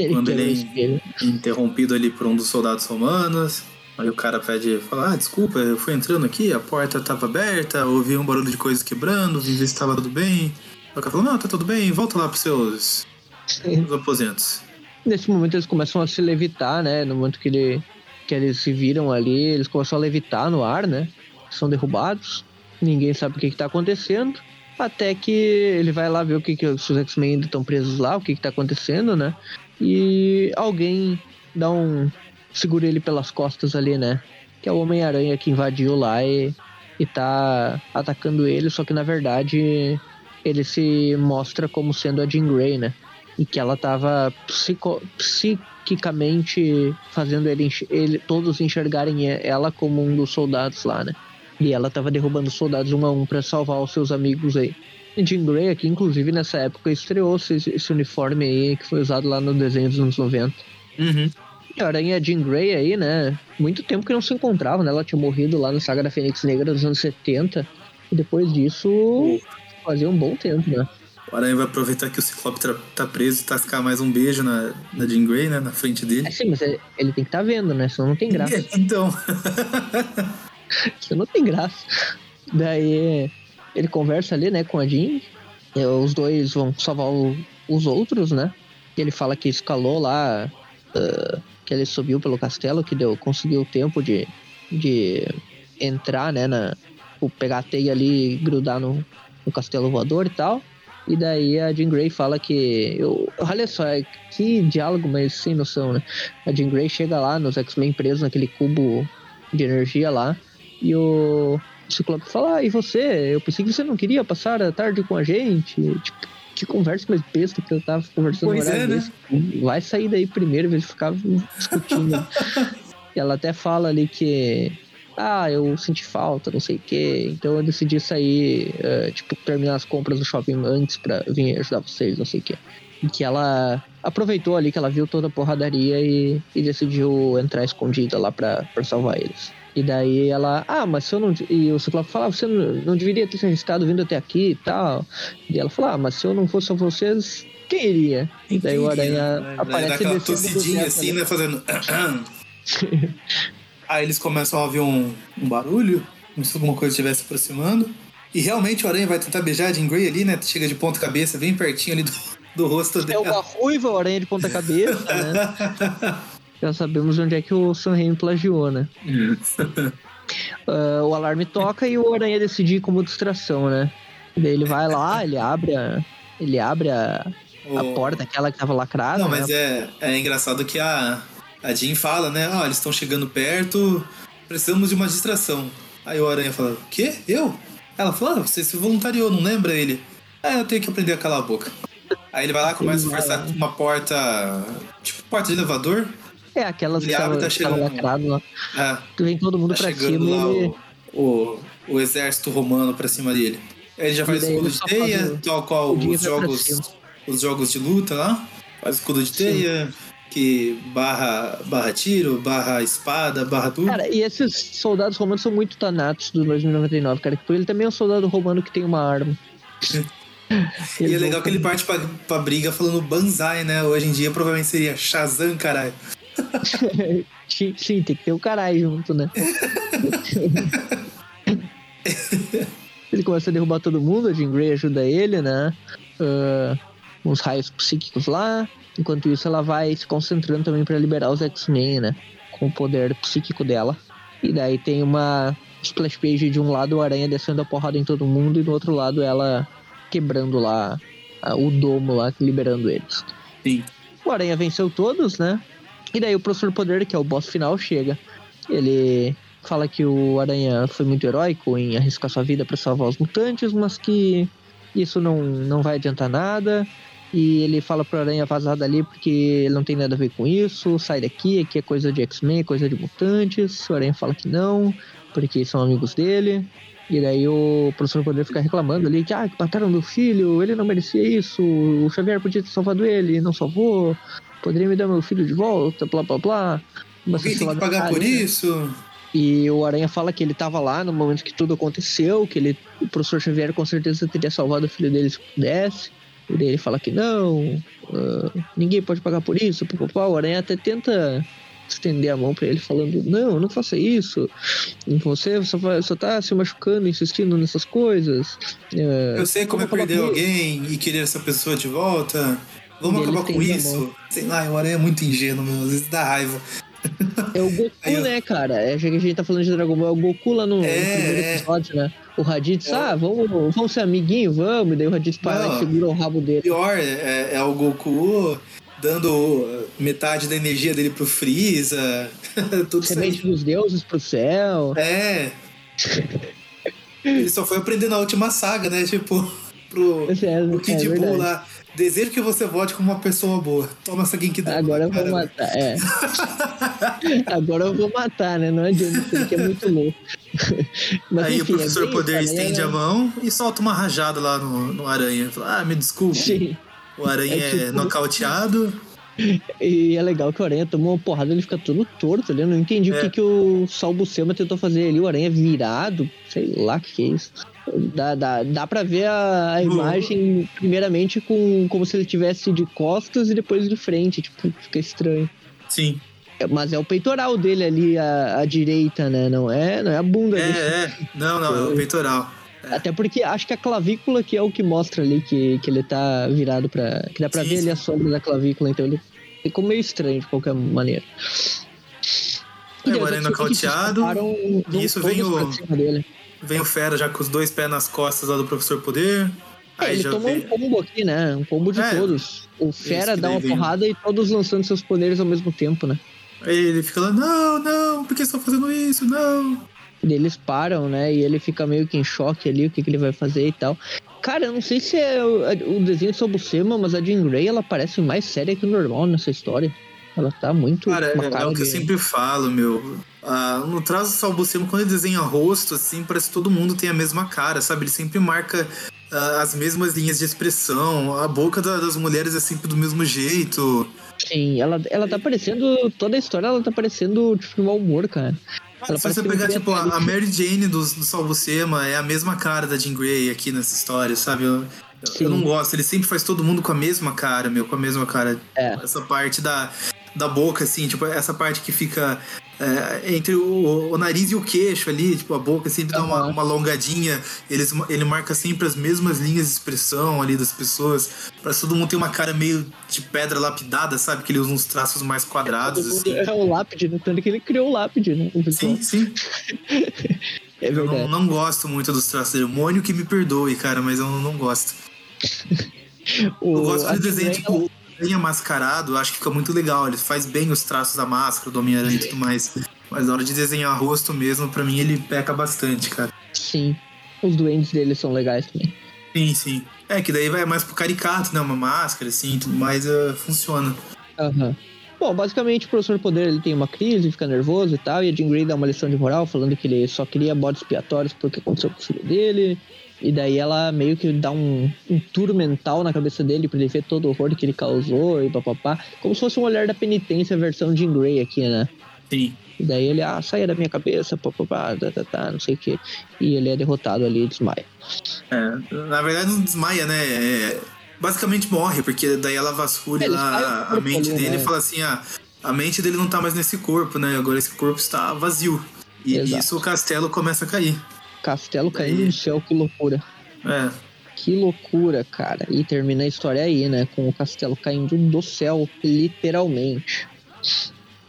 C: Quando ele-
D: espelho.
C: interrompido ali por um dos soldados romanos. Aí o cara pede, fala, ah, desculpa, eu fui entrando aqui, a porta tava aberta, ouvi um barulho de coisas quebrando, vim ver se tava tudo bem. Aí o cara falou, não, tá tudo bem, volta lá pros seus, seus aposentos.
D: Nesse momento eles começam a se levitar, né? No momento que, ele, que eles se viram ali, eles começam a levitar no ar, né? São derrubados. Ninguém sabe o que, que tá acontecendo. Até que ele vai lá ver o que, que os X-Men ainda estão presos lá, o que, que tá acontecendo, né? E alguém dá um. segura ele pelas costas ali, né? Que é o Homem-Aranha que invadiu lá e, e tá atacando ele, só que na verdade ele se mostra como sendo a Jean Grey, né? e que ela tava psico- psiquicamente fazendo ele, ele- todos enxergarem ela como um dos soldados lá, né? E ela tava derrubando os soldados um a um pra salvar os seus amigos aí. E Jean Grey aqui, inclusive, nessa época, estreou esse, esse uniforme aí que foi usado lá no desenho dos anos 90.
C: Uhum.
D: E a Aranha Jean Grey aí, né? Muito tempo que não se encontravam, né? Ela tinha morrido lá na saga da Fênix Negra dos anos 70. E depois disso, fazia um bom tempo, né?
C: O Aranha vai aproveitar que o Ciclope tá, tá preso e tascar mais um beijo na, na Jean Grey, né, na frente dele.
D: É sim, mas ele, ele tem que estar vendo, né? Senão não tem graça. (laughs)
C: Então, (laughs) (laughs)
D: Isso não tem graça. Daí ele conversa ali, né, com a Jean. Os dois vão salvar o- os outros, né? Ele fala que escalou lá, ah, que ele subiu pelo castelo, que deu, conseguiu tempo de, de entrar, né, na, pegar a teia ali e grudar no, no castelo voador e tal. E daí a Jean Grey fala que. Eu, olha só, que diálogo, mas sem noção, né? A Jean Grey chega lá nos X-Men presos naquele cubo de energia lá. E o Ciclope fala, ah, e você? Eu pensei que você não queria passar a tarde com a gente. Tipo, que conversa mais besta que eu tava conversando
C: Pois é, né?
D: Vai sair daí primeiro, de ficar discutindo. e (laughs) ela até fala ali que. Ah, eu senti falta, não sei o quê. Então eu decidi sair, eh, tipo, terminar as compras do shopping antes pra vir ajudar vocês, não sei o quê. E que ela aproveitou ali que ela viu toda a porradaria e, e decidiu entrar escondida lá pra, pra salvar eles. E daí ela, ah, mas se eu não. E o Ciclope fala, ah, você não, não deveria ter se arriscado vindo até aqui e tal. E ela fala, ah, mas se eu não fosse a vocês, quem iria? E daí o Aranha aparece
C: dá aquela tossidinha assim,
D: né?
C: né, fazendo... (laughs) Aí eles começam a ouvir um, um barulho, como se alguma coisa estivesse se aproximando. E realmente o Aranha vai tentar beijar a Jean Grey ali, né? Chega de ponta cabeça, bem pertinho ali do, do rosto
D: É
C: dela.
D: uma ruiva, o aranha de ponta cabeça, né? (laughs) Já sabemos onde é que o Sam Raimi plagiou, né? (laughs) Ah, o alarme toca e o aranha decide como distração, né? Daí ele vai lá, ele abre a, ele abre a, a
C: O-
D: porta, aquela que tava lacrada.
C: Não,
D: né?
C: mas é, é engraçado que a, a Jean fala, né? Ó, eles estão chegando perto, precisamos de uma distração. Aí o Aranha fala, quê? Eu? Ela fala, ah, você se voluntariou, não lembra ele? Ah, eu tenho que aprender a calar a boca. Aí ele vai lá, começa a forçar
D: lá.
C: uma porta, tipo porta de elevador.
D: É, aquelas que tava,
C: tá chegando-
D: lacrado lá.
C: Ah,
D: Que vem todo mundo
C: tá
D: pra cima
C: lá
D: ele...
C: o, o, o exército romano pra cima dele. Ele já faz
D: E daí
C: escudo de teia,
D: faz
C: tal qual os jogos, os jogos de luta lá. Faz escudo de teia, que barra, barra tiro, barra espada, barra tudo.
D: Cara, e esses soldados romanos são muito tanatos do 2099, cara. Tipo, ele também é um soldado romano que tem uma arma. (laughs)
C: E é legal que ele parte pra, pra briga falando banzai, né? Hoje em dia provavelmente seria Shazam, caralho. (laughs)
D: Sim, sim, tem que ter o caralho junto, né? (laughs) ele começa a derrubar todo mundo, a Jean Grey ajuda ele, né? Ah, uns raios psíquicos lá. Enquanto isso, ela vai se concentrando também pra liberar os X-Men, né? Com o poder psíquico dela. E daí tem uma splash page de um lado, o Aranha descendo a porrada em todo mundo, e do outro lado, ela quebrando lá o domo lá, liberando eles.
C: Sim.
D: O Aranha venceu todos, né? E daí o Professor Poder, que é o boss final, chega. Ele fala que o Aranha foi muito heróico em arriscar sua vida para salvar os mutantes, mas que isso não, não vai adiantar nada. E ele fala pro Aranha vazar dali porque ele não tem nada a ver com isso, sai daqui, aqui é coisa de X-Men, coisa de mutantes. O Aranha fala que não, porque são amigos dele. E daí o professor Poder fica reclamando ali que, ah, mataram meu filho, ele não merecia isso, o Xavier podia ter salvado ele, não salvou, poderia me dar meu filho de volta, blá blá blá. Uma
C: Alguém tem que pagar por isso?
D: E o Aranha fala que ele tava lá no momento que tudo aconteceu, que ele, o professor Xavier com certeza teria salvado o filho dele se pudesse. E daí ele fala que não, ah, ninguém pode pagar por isso. Papapá. O Aranha até tenta estender a mão pra ele, falando: Não, não faça isso. Você só, vai, só tá se machucando, insistindo nessas coisas. Ah,
C: Eu sei como é
D: acabar
C: perder alguém e querer essa pessoa de volta. Vamos acabar com isso? Sei lá, o Aranha é muito ingênuo, meu. Às vezes dá raiva.
D: É o Goku,
C: eu-
D: né, cara? É, já que a gente tá falando de Dragon Ball, é o Goku lá no, no
C: É,
D: primeiro
C: é.
D: episódio, né? O Raditz,
C: É
D: ah, vamos, vamos ser amiguinho, vamos. E daí o Raditz para e segura o rabo dele.
C: pior é, é o Goku dando metade da energia dele pro Freeza. (laughs) Tudo.
D: Semente dos deuses pro céu.
C: É. (laughs) Ele só foi aprender na última saga, né? Tipo, pro,
D: É,
C: pro
D: é
C: Kid
D: verdade.
C: lá. Desejo que você volte como uma pessoa boa. Toma essa Genkidama.
D: Agora eu vou matar, é. (laughs) Agora eu vou matar, né? Não adianta, isso aqui é muito louco. (laughs) Mas,
C: Aí
D: enfim,
C: o professor
D: é
C: Poder
D: isso,
C: estende
D: né?
C: a mão e solta uma rajada lá no, no aranha. Fala, ah, me desculpe.
D: Sim.
C: O aranha
D: É
C: é,
D: tipo-
C: nocauteado. (laughs)
D: E é legal que o Aranha tomou uma porrada, ele fica todo torto ali. Eu não entendi o
C: É.
D: que, que o Salbucema tentou fazer ali. O Aranha virado, sei lá o que, que é isso. Dá, dá, dá pra ver a, a
C: Uhum.
D: imagem, primeiramente, com como se ele tivesse de costas e depois de frente. Tipo, fica estranho.
C: Sim.
D: É, Mas é o peitoral dele ali, à, à direita, né? Não é, não é a bunda
C: É,
D: ali.
C: é. Não, não, é o peitoral.
D: Até porque acho que a clavícula que é o que mostra ali que, que ele tá virado pra. Que dá pra
C: Sim,
D: ver ali
C: sim.
D: a sombra da clavícula, então ele ficou meio estranho de qualquer maneira.
C: É, o
D: se
C: nocauteado,
D: vão
C: isso vem o-. Vem o Fera já com os dois pés nas costas lá do Professor Poder.
D: É, ele tomou
C: vem...
D: um combo aqui, né? Um combo de
C: É.
D: todos. O Fera dá uma
C: vem-
D: porrada e todos lançando seus poderes ao mesmo tempo, né?
C: Aí ele fica lá, não, não, por que você tá fazendo isso? Não.
D: E eles param, né? E ele fica meio que em choque ali, o que, que ele vai fazer e tal. Cara, eu não sei se é o, o desenho sobre o Sema, mas a Jean Grey, ela parece mais séria que o normal nessa história. Ela tá muito.
C: Cara, é,
D: cara
C: é o que eu
D: de-
C: sempre falo, meu. Ah, no traço do Salbucema, quando ele desenha rosto, assim, parece que todo mundo tem a mesma cara, sabe? Ele sempre marca ah, as mesmas linhas de expressão. A boca da- das mulheres é sempre do mesmo jeito.
D: Sim, ela, ela tá parecendo. Toda a história ela tá parecendo, tipo, mau humor, cara. Ela
C: Se você pegar, tipo, a, a Mary Jane do, do Salbucema é a mesma cara da Jean Grey aqui nessa história, sabe? Eu, eu não gosto. Ele sempre faz todo mundo com a mesma cara, meu, com a mesma cara.
D: É.
C: Essa parte da, da boca, assim, tipo, essa parte que fica é, entre o, o nariz e o queixo ali, tipo, a boca sempre dá uma, uma alongadinha. Eles, ele marca sempre as mesmas linhas de expressão ali das pessoas. Que todo mundo tem uma cara meio de pedra lapidada, sabe? Que ele usa uns traços mais quadrados,
D: Todo mundo
C: assim.
D: É o lápide, né? Tanto que ele criou o lápide, né? O.
C: Sim, sim. (laughs)
D: é
C: Eu
D: verdade.
C: não, não gosto muito dos traços dele. Mônio que me perdoe, cara, mas eu não gosto. (laughs)
D: O,
C: Eu gosto desenha,
D: Jean Grey,
C: tipo, desenha mascarado, acho que fica muito legal. Ele faz bem os traços da máscara, do Homem-Aranha e tudo mais. Mas na hora de desenhar rosto mesmo, pra mim ele peca bastante, cara.
D: Sim. Os doentes dele são legais também.
C: Sim, sim. É que daí vai mais pro caricato, né? Uma máscara, assim, tudo mais uh, funciona.
D: Aham. Bom, basicamente o professor Poder ele tem uma crise, fica nervoso e tal, e a Jean Grey dá uma lição de moral falando que ele só queria bodes expiatórios porque aconteceu com o filho dele. E daí ela meio que dá um, um tour mental na cabeça dele pra ele ver todo o horror que ele causou e papapá. Como se fosse um olhar da penitência versão Jean Grey aqui, né?
C: Sim.
D: E daí ele, ah, saia da minha cabeça, papapá, tá, tá, tá, não sei o que. E ele é derrotado ali e desmaia.
C: É, na verdade não desmaia, né? É, basicamente morre, porque daí ela vasculha
D: É,
C: lá a mente
D: ali,
C: dele
D: né?
C: e fala assim, ah, a mente dele não tá mais nesse corpo, né? Agora esse corpo está vazio. E
D: Exato.
C: nisso o castelo começa a cair.
D: Castelo caindo do céu, que loucura.
C: É.
D: Que loucura, cara. E termina a história aí, né? Com o castelo caindo do céu, literalmente.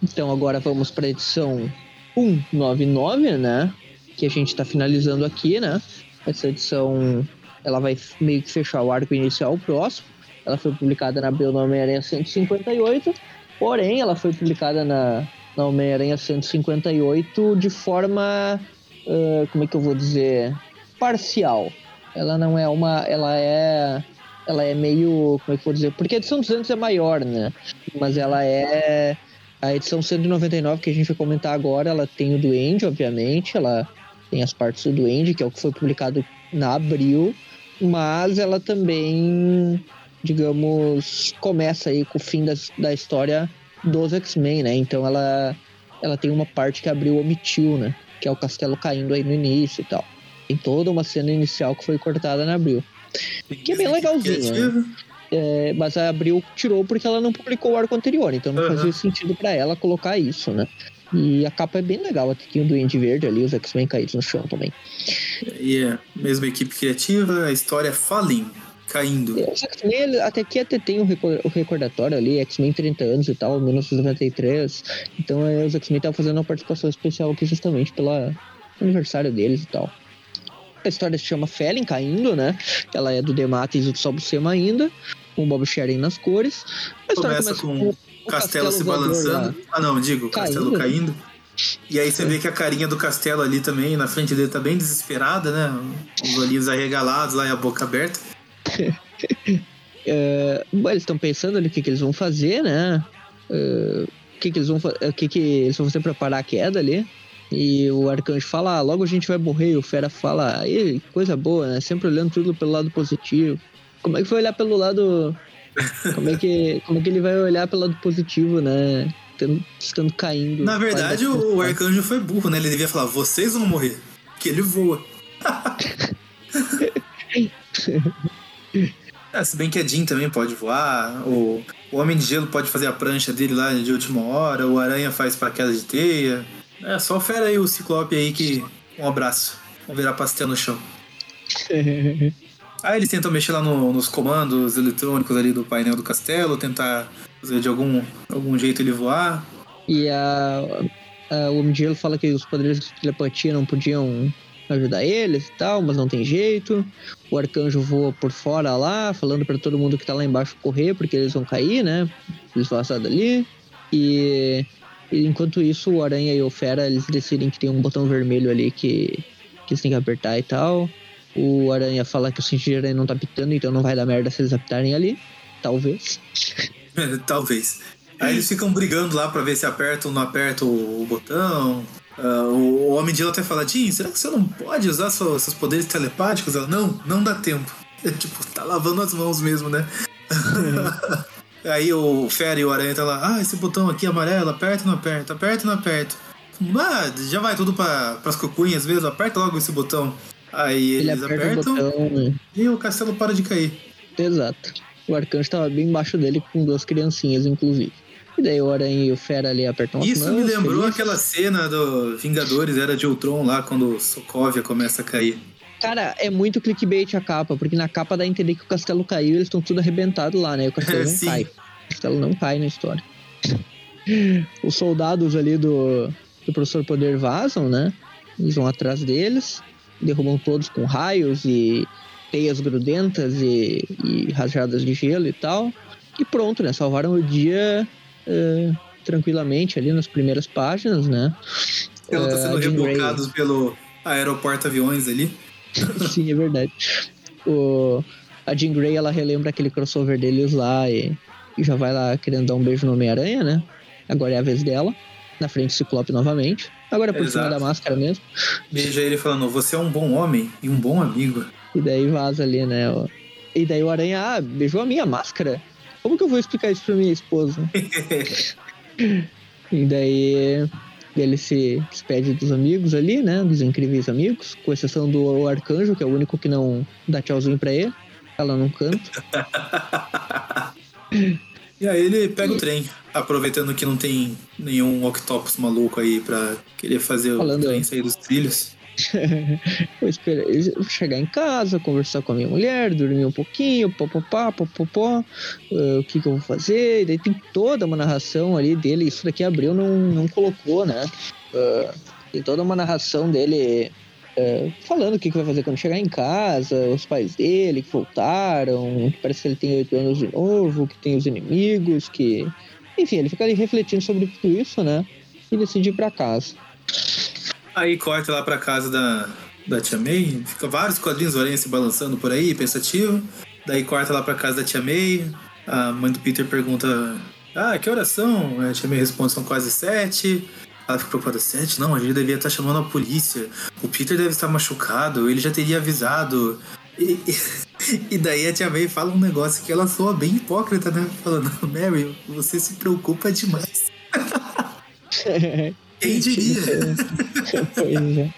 D: Então agora vamos pra edição 199, né? Que a gente tá finalizando aqui, né? Essa edição, ela vai meio que fechar o arco inicial próximo. Ela foi publicada na Bel Homem-Aranha 158, porém ela foi publicada na, na Homem-Aranha 158 de forma, ah, como é que eu vou dizer, parcial. Ela não é uma. Ela é. Ela é meio. Como é que eu vou dizer? Porque a edição 200 é maior, né? Mas ela é. A edição 199 que a gente vai comentar agora, ela tem o Duende, obviamente. Ela tem as partes do Duende, que é o que foi publicado na abril. Mas ela também, digamos, começa aí com o fim das, da história dos X-Men, né? Então ela, ela tem uma parte que abriu omitiu, né? Que é o castelo caindo aí no início e tal. Tem toda uma cena inicial que foi cortada na Abril. Que é bem legalzinho, né? É, mas a Abril tirou porque ela não publicou o arco anterior, então não
C: Uhum.
D: fazia sentido pra ela colocar isso, né? E a capa é bem legal, até tem o Duende Verde ali, os X-Men caídos no chão também.
C: E é, mesma equipe criativa, a história Fallen, caindo.
D: X-Men, até aqui até tem o recor- o recordatório ali, X-Men 30 anos e tal, 1993. Então é, os X-Men estavam fazendo uma participação especial aqui justamente pelo aniversário deles e tal. A história se chama Felen caindo, né? Ela é do Dematis e do Salbucema ainda, com o Bob Sheridan nas cores. A história
C: Começa com
D: o
C: O castelo se
D: voador
C: balançando.
D: lá.
C: Ah, não, digo, o castelo
D: Caindo.
C: caindo. E aí você vê que a carinha do castelo ali também, na frente dele, tá bem desesperada, né? Os olhinhos arregalados lá e a boca aberta. (laughs)
D: É, bom, eles estão pensando ali o que, que eles vão fazer, né? É, o que, que eles vão fa- o que, que eles vão fazer pra parar a queda ali. E o arcanjo fala, ah, logo a gente vai morrer. E o Fera fala, aí, coisa boa, né? Sempre olhando tudo pelo lado positivo. Como é que vai olhar pelo lado. Como é que, como é que ele vai olhar pelo lado positivo, né? Estando, estando caindo.
C: Na verdade, o, o arcanjo foi burro, né? Ele devia falar, vocês vão morrer. Que ele voa. (laughs) É, se bem que a Jean também pode voar, o, o Homem de Gelo pode fazer a prancha dele lá de última hora, o Aranha faz paraquedas de teia. É, só fera aí o Ciclope aí que. Um abraço. Vamos virar pastel no chão. (laughs) Aí eles tentam mexer lá no- nos comandos eletrônicos ali do painel do castelo, tentar fazer de algum, algum jeito ele voar.
D: E a, a, o Homem de Gelo fala que os poderes de telepatia não podiam ajudar eles e tal, mas não tem jeito. O arcanjo voa por fora lá, falando pra todo mundo que tá lá embaixo correr, porque eles vão cair, né? Eles vazar dali. E, e enquanto isso, o Aranha e o Fera, eles decidem que tem um botão vermelho ali que, que eles têm que apertar e tal. O Aranha fala que o cinto de aranha não tá pitando, então não vai dar merda se eles apertarem ali. Talvez. (laughs)
C: Talvez. Aí eles ficam brigando lá pra ver se aperta ou não aperta o, o botão. Ah, o, Homem de Gelo até fala, Jean, será que você não pode usar sua- seus poderes telepáticos? Ela, não, não dá tempo. É, (laughs) tipo, tá lavando as mãos mesmo, né? (laughs) Aí o Fera e o Aranha tá lá, ah, esse botão aqui amarelo, aperta ou não aperta? Aperta ou não aperta? Ah, já vai tudo pra, pras cucunhas mesmo, aperta logo esse botão. Aí
D: Ele
C: eles
D: aperta
C: apertam
D: o botão, né?
C: e o castelo para de cair.
D: Exato. O arcanjo tava bem embaixo dele com duas criancinhas, inclusive. E daí o Aranha e o Fera ali apertam as
C: Isso me lembrou
D: felizes.
C: aquela cena do Vingadores Era de Ultron lá, quando Sokovia começa a cair.
D: Cara, é muito clickbait a capa, porque na capa dá a entender que o castelo caiu e eles estão tudo arrebentados lá, né? E o castelo
C: É, (laughs)
D: não
C: sim.
D: cai. O castelo não cai na história. (laughs) Os soldados ali do, do Professor Poder vazam, né? Eles vão atrás deles, derrubam todos com raios e teias grudentas e, e rajadas de gelo e tal. E pronto, né? Salvaram o dia eh, tranquilamente ali nas primeiras páginas, né?
C: Ela tá
D: Eh,
C: sendo rebocados pelo aeroporto aviões ali. (laughs)
D: Sim, é verdade. O, a Jean Grey, ela relembra aquele crossover deles lá e, e já vai lá querendo dar um beijo no Homem-Aranha, né? Agora é a vez dela. Na frente do Ciclope novamente. Agora é por cima
C: Exato.
D: da máscara mesmo.
C: Beija ele falando, você é um bom homem e um bom amigo.
D: E daí vaza ali, né? o- E daí o Aranha, ah, beijou a minha máscara? Como que eu vou explicar isso pra minha esposa? (laughs) e daí ele se despede dos amigos ali, né? Dos incríveis amigos, com exceção do Arcanjo, que é o único que não dá tchauzinho pra ele. Ela não canta. (laughs)
C: E aí ele pega o trem, aproveitando que não tem nenhum octopus maluco aí pra querer fazer o
D: Falando-
C: trem sair dos trilhos. (laughs)
D: Vou esperar vou chegar em casa, conversar com a minha mulher, dormir um pouquinho, popopá, popopó, ah, o que, que eu vou fazer. E daí tem toda uma narração ali dele. Isso daqui abriu não, não colocou, né? Ah, tem toda uma narração dele ah, falando o que, que vai fazer quando chegar em casa, os pais dele que voltaram, que parece que ele tem oito anos de novo, que tem os inimigos, que. Enfim, ele fica ali refletindo sobre tudo isso, né? E decide ir pra casa.
C: Aí corta lá pra casa da, da Tia May. Fica vários quadrinhos do se balançando por aí, pensativo. Daí corta lá pra casa da Tia May. A mãe do Peter pergunta: Ah, que oração? A Tia May responde: São quase sete. Ela fica preocupada: Sete? Não, a gente devia estar chamando a polícia. O Peter deve estar machucado, ele já teria avisado. E, (laughs) e daí a Tia May fala um negócio que ela soa bem hipócrita, né? Falando: Mary, você se preocupa demais. (laughs) (laughs) Quem diria?
D: pois é.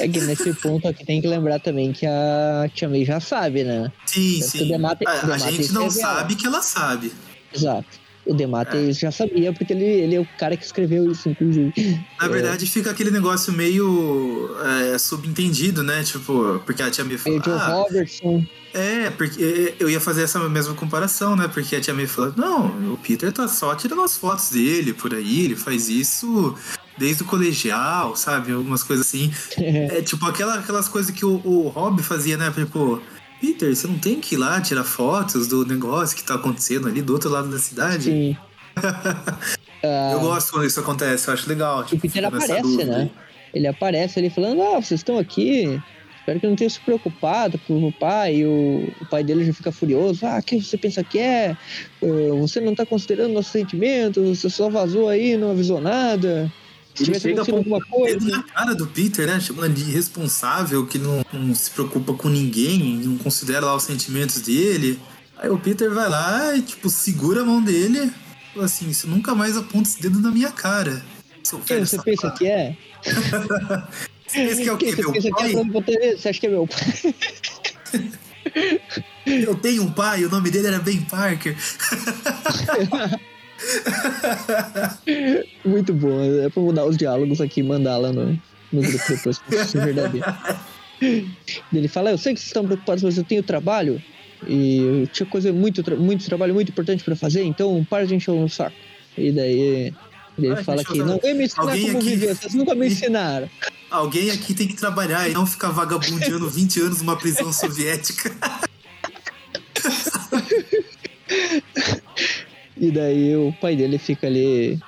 D: É que nesse ponto aqui tem que lembrar também que a Tia May já sabe, né?
C: Sim,
D: Tanto
C: sim.
D: Demate-
C: A, a gente não
D: escreveu.
C: sabe que ela sabe.
D: Exato. O Demate
C: É.
D: já sabia, porque ele, ele é o cara que escreveu isso, inclusive.
C: Na verdade, fica aquele negócio meio é, subentendido, né? Tipo, porque a tia May fala.
D: Joe
C: Ah,
D: Robertson.
C: é, porque eu ia fazer essa mesma comparação, né? Porque a tia May falou: Não, o Peter tá só tirando as fotos dele por aí, ele faz isso desde o colegial, sabe? Algumas coisas assim. É tipo aquela, aquelas coisas que o, o Rob fazia, né? Tipo, Peter, você não tem que ir lá tirar fotos do negócio que tá acontecendo ali do outro lado da cidade?
D: Sim. (laughs) Ah,
C: Eu gosto quando isso acontece, eu acho legal.
D: o
C: Tipo,
D: Peter
C: fica nessa
D: aparece, né? Ele aparece ali falando, ah, vocês estão aqui. Espero que não tenham se preocupado com o pai. E o, o pai dele já fica furioso. Ah, quem você pensa que é? Ah, você não tá considerando nossos sentimentos. Você só vazou aí, não avisou nada.
C: Ele
D: tivesse
C: chega
D: acontecido alguma
C: Dedo
D: coisa.
C: na cara do Peter, né? Chamando ele de irresponsável, que não, não se preocupa com ninguém, não considera lá os sentimentos dele. Aí o Peter vai lá e, tipo, segura a mão dele. Fala assim, você nunca mais aponta esse dedo na minha cara. Seu
D: Quem você
C: safado."
D: pensa que é? (laughs)
C: Você pensa que é o quê? Meu
D: pensa que é?
C: pai?
D: Pra botar- Você acha que é meu pai? (laughs)
C: Eu tenho um pai, o nome dele era Ben Parker. (laughs) (laughs)
D: Muito bom. É pra mudar os diálogos aqui e mandar lá no, no grupo depois, é verdadeiro. Ele fala, eu sei que vocês estão preocupados, mas eu tenho trabalho. E eu tinha coisa muito, muito trabalho muito importante pra fazer, então para de encher o saco. E daí ele
C: Ai,
D: fala que não vem me ensinar
C: Alguém
D: como
C: aqui-
D: viver, vocês nunca me (laughs) ensinaram.
C: Alguém aqui tem que trabalhar e não ficar vagabundeando (laughs) 20 anos numa prisão soviética.
D: E daí o pai dele fica ali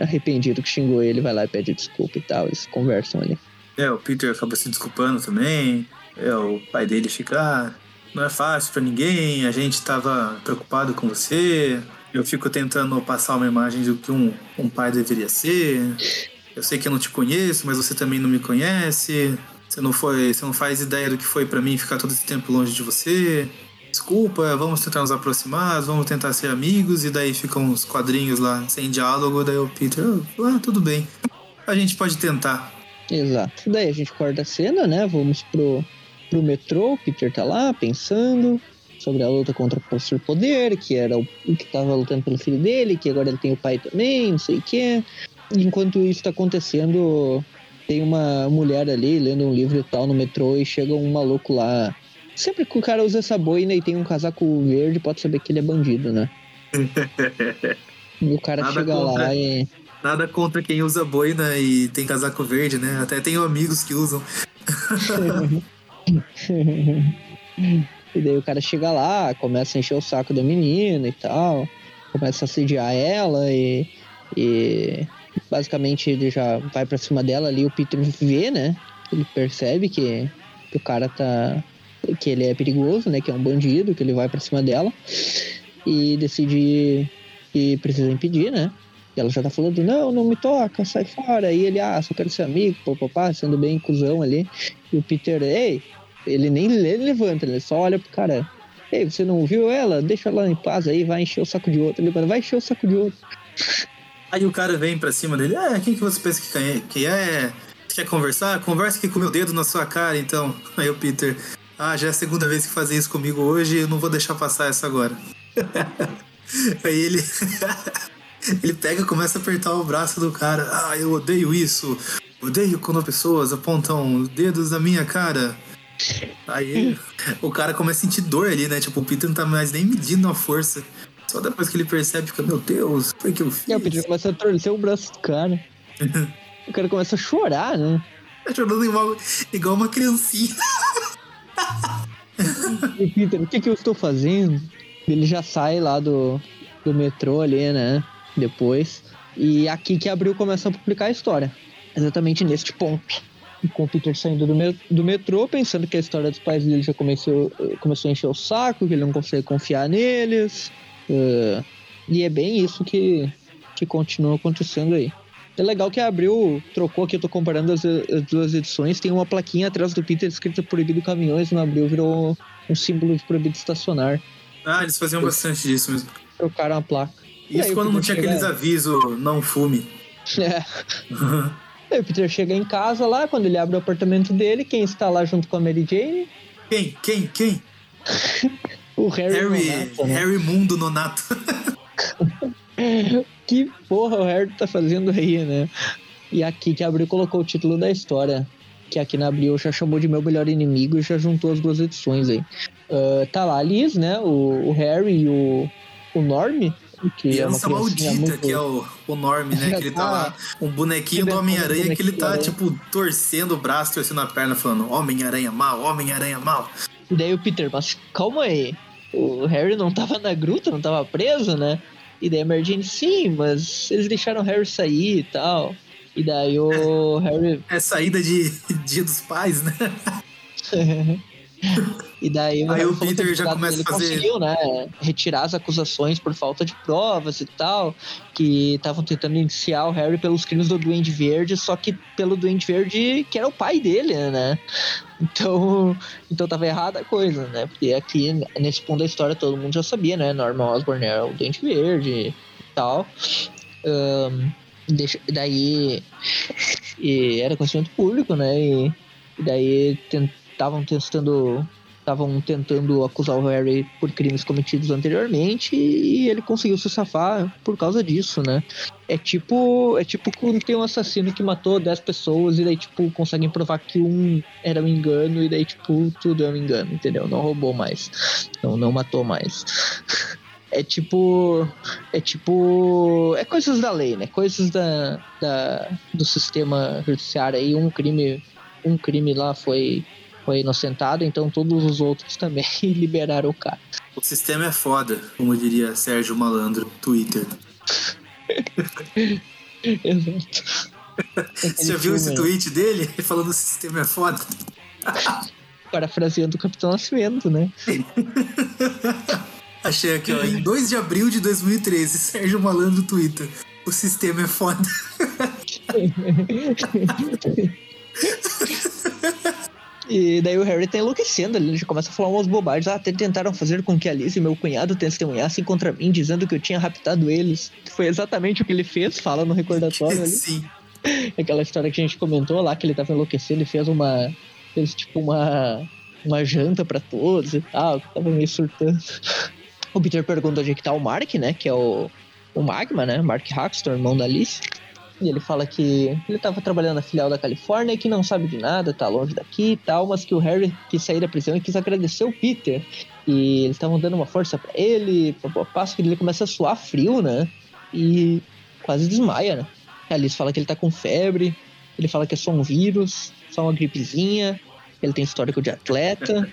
D: arrependido que xingou ele, vai lá e pede desculpa e tal, eles conversam ali.
C: É, o Peter acaba se desculpando também. É, o pai dele fica, ah, não é fácil pra ninguém, a gente tava preocupado com você. Eu fico tentando passar uma imagem do que um, um pai deveria ser. Eu sei que eu não te conheço, mas você também não me conhece. Você não foi, você não faz ideia do que foi pra mim ficar todo esse tempo longe de você. Desculpa, vamos tentar nos aproximar, vamos tentar ser amigos e daí ficam uns quadrinhos lá sem diálogo, daí o Peter, ah, tudo bem. A gente pode tentar.
D: Exato. Daí a gente corta a cena, né? Vamos pro, pro metrô, o Peter tá lá pensando sobre a luta contra o Professor Poder, que era o que tava lutando pelo filho dele, que agora ele tem o pai também, não sei o quê. Enquanto isso tá acontecendo, tem uma mulher ali lendo um livro e tal no metrô e chega um maluco lá. Sempre que o cara usa essa boina e tem um casaco verde, pode saber que ele é bandido, né? (laughs) E o cara
C: Nada
D: chega
C: contra.
D: lá e.
C: Nada contra quem usa boina e tem casaco verde, né? Até tenho amigos que usam. (laughs)
D: e daí o cara chega lá, começa a encher o saco da menina e tal, começa a assediar ela e, e basicamente ele já vai pra cima dela ali, o Peter vê, né? Ele percebe que, que o cara tá. Que ele é perigoso, né? Que é um bandido, que ele vai pra cima dela e decide que precisa impedir, né? E ela já tá falando, não, não me toca, sai fora. E ele, ah, só quero ser amigo, papapá, sendo bem cuzão ali. E o Peter, ei, ele nem levanta, ele só olha pro cara. Ei, você não ouviu ela? Deixa ela em paz aí, vai encher o saco de outro. Ele fala, vai encher o saco de outro.
C: Aí o cara vem pra cima dele, é, quem que você pensa que é? Que é? Você quer conversar? Conversa aqui com o meu dedo na sua cara, então. Aí o Peter, ah, já é a segunda vez que fazem isso comigo hoje, eu não vou deixar passar essa agora. (laughs) Aí ele. (laughs) ele pega e começa a apertar o braço do cara. Ah, eu odeio isso. Odeio quando pessoas apontam dedos na minha cara. Aí (laughs) o cara começa a sentir dor ali, né? Tipo, o Peter não tá mais nem medindo a força. Só depois que ele percebe, fica, meu Deus, foi que eu fiz?
D: Aí o Peter começa a torcer o braço do cara. o cara começa a chorar, né?
C: Tá chorando igual, igual uma criancinha. (laughs)
D: E Peter, o que, que eu estou fazendo? Ele já sai lá do, do metrô ali, né? Depois. E aqui que abriu começa a publicar a história. Exatamente neste ponto. E com o Peter saindo do, do metrô, pensando que a história dos pais dele já começou, começou a encher o saco, que ele não consegue confiar neles. eh, e é bem isso que, que continua acontecendo aí. É legal que a Abril trocou aqui, eu tô comparando as, as duas edições, tem uma plaquinha atrás do Peter escrita proibido caminhões, no Abril virou um símbolo de proibido estacionar.
C: Ah, eles faziam bastante disso mesmo.
D: Trocaram a placa.
C: Isso
D: aí,
C: quando não tinha aqueles avisos, não fume.
D: É. (laughs) Aí o Peter chega em casa lá, quando ele abre o apartamento dele, quem está lá junto com a Mary Jane?
C: Quem? Quem? Quem? (laughs)
D: O Harry.
C: Harry,
D: Nonato, né?
C: Harry Mundo Nonato. (laughs) (laughs)
D: Que porra o Harry tá fazendo aí, né? E aqui que abriu colocou o título da história. Que aqui na Abril já chamou de meu melhor inimigo e já juntou as duas edições aí. Ah, tá lá a Liz, né? O, o Harry e o, o Norm. Que é
C: Criança maldita,
D: muito...
C: que é o, o Norm, né? (laughs) Que ele tá lá, um bonequinho do
D: é
C: Homem-Aranha que ele tá, tipo, torcendo o braço, torcendo a perna, falando Homem-Aranha mal, Homem-Aranha mal.
D: E daí o Peter, mas calma aí. O Harry não tava na gruta, não tava preso, né? E daí a Mary sim, mas eles deixaram o Harry sair e tal. E daí o Harry.
C: É saída de (laughs) Dia dos Pais, né? (laughs)
D: e daí
C: Aí o Peter já começa a fazer-
D: conseguiu, né? Retirar as acusações por falta de provas e tal. Que estavam tentando indiciar o Harry pelos crimes do Duende Verde, só que pelo Duende Verde, que era o pai dele, né? Então, (laughs) então tava errada a coisa, né? Porque aqui, nesse ponto da história, todo mundo já sabia, né? Norman Osborn era o Dente Verde e tal. Deixa, daí e era conhecimento público, né? E, e daí estavam tentando estavam tentando acusar o Harry por crimes cometidos anteriormente e ele conseguiu se safar por causa disso, né? É tipo, é tipo quando tem um assassino que matou 10 pessoas e daí tipo conseguem provar que um era um engano e daí tipo tudo é um engano, entendeu? Não roubou mais. Não, não matou mais. É tipo. É tipo. É coisas da lei, né? Coisas da, da, do sistema judiciário aí. Um crime. Um crime lá foi, foi inocentado, então todos os outros também (laughs) liberaram o cara.
C: O sistema é foda, como diria Sérgio Malandro, Twitter. (laughs)
D: Exato.
C: Você já viu esse tweet dele? Falando que o sistema é foda? (laughs)
D: Parafraseando o Capitão Nascimento, né?
C: Achei aqui, ó, em 2 de abril de 2013, Sérgio Malandro, Twitter. O sistema é foda.
D: E daí o Harry tá enlouquecendo ali, ele já começa a falar umas bobagens. Ah, até tentaram fazer com que a Alice e meu cunhado testemunhassem contra mim, dizendo que eu tinha raptado eles. Foi exatamente o que ele fez, fala no recordatório ali.
C: Sim. (laughs)
D: Aquela história que a gente comentou lá, que ele tava enlouquecendo e fez uma. fez tipo uma. uma janta pra todos e tal, que tava meio surtando. (laughs) O Peter pergunta onde é que tá o Mark, né? Que é o. o Magma, né? Mark Haxton, irmão da Alice. E ele fala que ele tava trabalhando na filial da Califórnia e que não sabe de nada, tá longe daqui e tal, mas que o Harry quis sair da prisão e quis agradecer o Peter. E eles estavam dando uma força pra ele, a passo que ele começa a suar frio, né? E quase desmaia, né? A Alice fala que ele tá com febre, ele fala que é só um vírus, só uma gripezinha, ele tem histórico de atleta,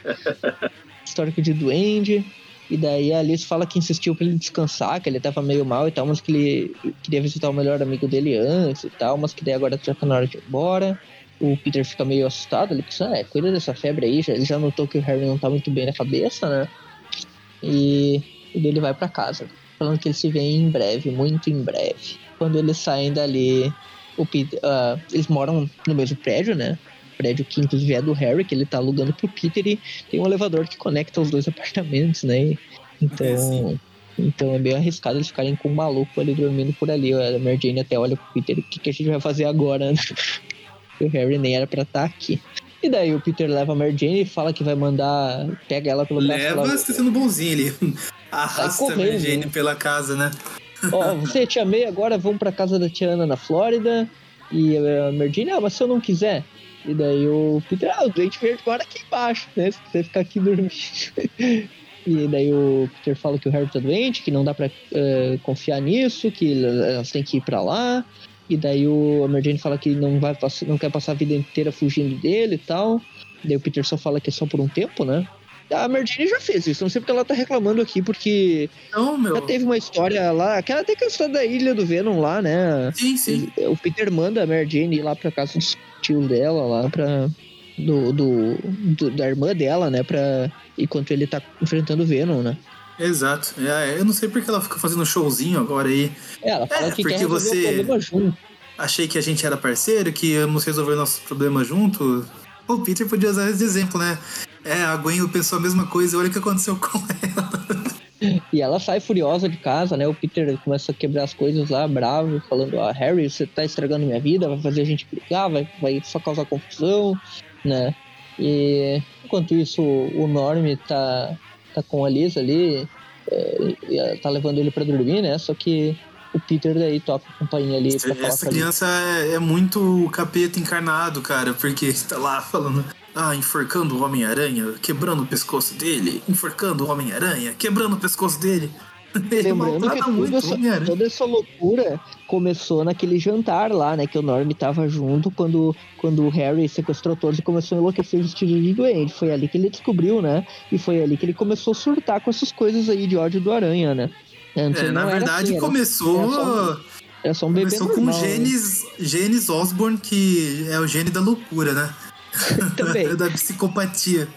D: (laughs) histórico de duende. E daí a Alice fala que insistiu pra ele descansar, que ele tava meio mal e tal, mas que ele queria visitar o melhor amigo dele antes e tal, mas que daí agora já tá na hora de ir embora. O Peter fica meio assustado, ele pensa, ah, é, cuida dessa febre aí, já, ele já notou que o Harry não tá muito bem na cabeça, né? E, e daí ele vai pra casa, falando que ele se vê em breve, muito em breve. Quando eles saem dali, o Peter, ah, eles moram no mesmo prédio, né? Prédio que inclusive é do Harry, que ele tá alugando pro Peter e tem um elevador que conecta os dois (laughs) apartamentos, né? E- Então,
C: É,
D: então é meio arriscado eles ficarem com um maluco ali dormindo por ali. A Mary Jane até olha pro Peter, o que, que a gente vai fazer agora, (laughs) o Harry nem era pra estar aqui. E daí o Peter leva a Mary Jane e fala que vai mandar. Pega ela pelo braço.
C: Leva, você tá sendo bonzinho ali. (laughs) Arrasta a Mary Jane
D: né?
C: pela casa, né?
D: Ó, você te amei, agora vamos pra casa da tia Ana na Flórida. E a Mary Jane, ah, mas se eu não quiser. E daí o Peter, ah, o doente verde mora aqui embaixo, né? Se você ficar aqui dormindo. (laughs) e daí o Peter fala que o Harry tá doente, que não dá pra eh, confiar nisso, que elas têm que ir pra lá. E daí o, Jane fala que não, vai, não quer passar a vida inteira fugindo dele e tal. E daí o Peter só fala que é só por um tempo, né? A Mary Jane já fez isso, não sei porque ela tá reclamando aqui, porque
C: Não, meu.
D: já teve uma história lá, aquela até que é a história da ilha do Venom lá, né?
C: Sim, sim.
D: O Peter manda a Mary Jane ir lá pra casa dos, tio dela lá pra. Do, do, do- da irmã dela, né? Pra. Enquanto ele tá enfrentando o Venom, né?
C: Exato. É, eu não sei porque ela fica fazendo showzinho agora aí.
D: É, ela fala
C: É,
D: que
C: porque
D: quer
C: você-. Achei que a gente era parceiro, que íamos resolver nossos problemas junto. O Peter podia usar esse exemplo, né? É, a Gwen pensou a mesma coisa, olha o que aconteceu com ela.
D: E ela sai furiosa de casa, né? O Peter começa a quebrar as coisas lá, bravo, falando: Ah, Harry, você tá estragando minha vida, vai fazer a gente brigar, vai, vai só causar confusão, né? E enquanto isso, o Norm tá, tá com a Liz ali, é, e tá levando ele pra dormir, né? Só que o Peter daí toca a campainha ali pra falar
C: Essa
D: com a Liz.
C: criança é, é muito capeta encarnado, cara, porque (laughs) tá lá falando. Ah, enforcando o Homem-Aranha, quebrando o pescoço dele, enforcando o Homem-Aranha, quebrando o pescoço dele. (laughs) Ele
D: Lembrando que
C: muito
D: essa, toda essa loucura começou naquele jantar lá, né? Que o Norm tava junto quando, quando o Harry sequestrou todos e começou a enlouquecer vestido de doente. Foi ali que ele descobriu, né? E foi ali que ele começou a surtar com essas coisas aí de ódio do Aranha, né? Antes
C: É, na verdade,
D: assim, era-
C: começou.
D: era só Era só um bebê
C: Começou com
D: normal, né?
C: genes, genes Osborne, que é o gene da loucura, né? (laughs)
D: Também.
C: da psicopatia.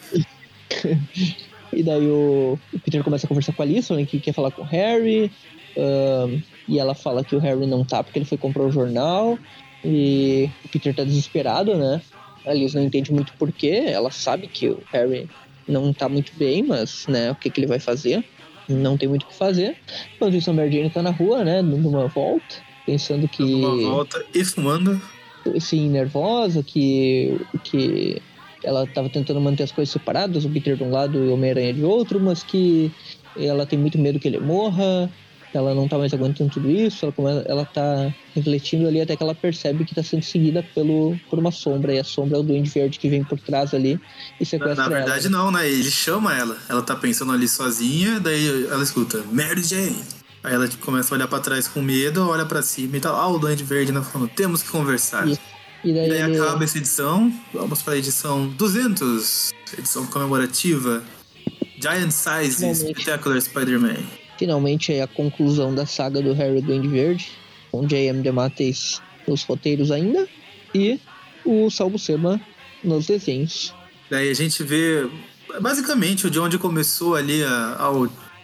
D: E daí o, o Peter começa a conversar com a Alice, né, que quer falar com o Harry. ahn, e ela fala que o Harry não tá porque ele foi comprar o jornal. E o Peter tá desesperado, né? A Alice não entende muito porquê. Ela sabe que o Harry não tá muito bem, mas, né, o que, que ele vai fazer? Não tem muito o que fazer. Enquanto isso, a Mary Jane tá na rua, né, dando uma volta, pensando que
C: Uma volta e fumando.
D: Assim, nervosa, que, que ela tava tentando manter as coisas separadas, o Peter de um lado e o Homem-Aranha de outro, mas que ela tem muito medo que ele morra, ela não tá mais aguentando tudo isso, ela, come- ela tá refletindo ali até que ela percebe que tá sendo seguida pelo, por uma sombra, e a sombra é o Duende Verde que vem por trás ali e sequestra
C: na verdade,
D: ela.
C: não, né? Ele chama ela. Ela tá pensando ali sozinha, daí ela escuta, Mary Jane. Aí ela tipo, começa a olhar pra trás com medo, olha pra cima e tá lá o Duende Verde né, falando, temos que conversar.
D: Isso. E daí,
C: E daí
D: ele-
C: acaba essa edição, vamos pra edição 200, edição comemorativa. Giant Size
D: Finalmente.
C: Spectacular Spider-Man.
D: finalmente é a conclusão da saga do Harry Duende Verde, com J.M. DeMatteis nos roteiros ainda, e o Salvo Sema nos desenhos.
C: Daí a gente vê basicamente de onde começou ali a, a,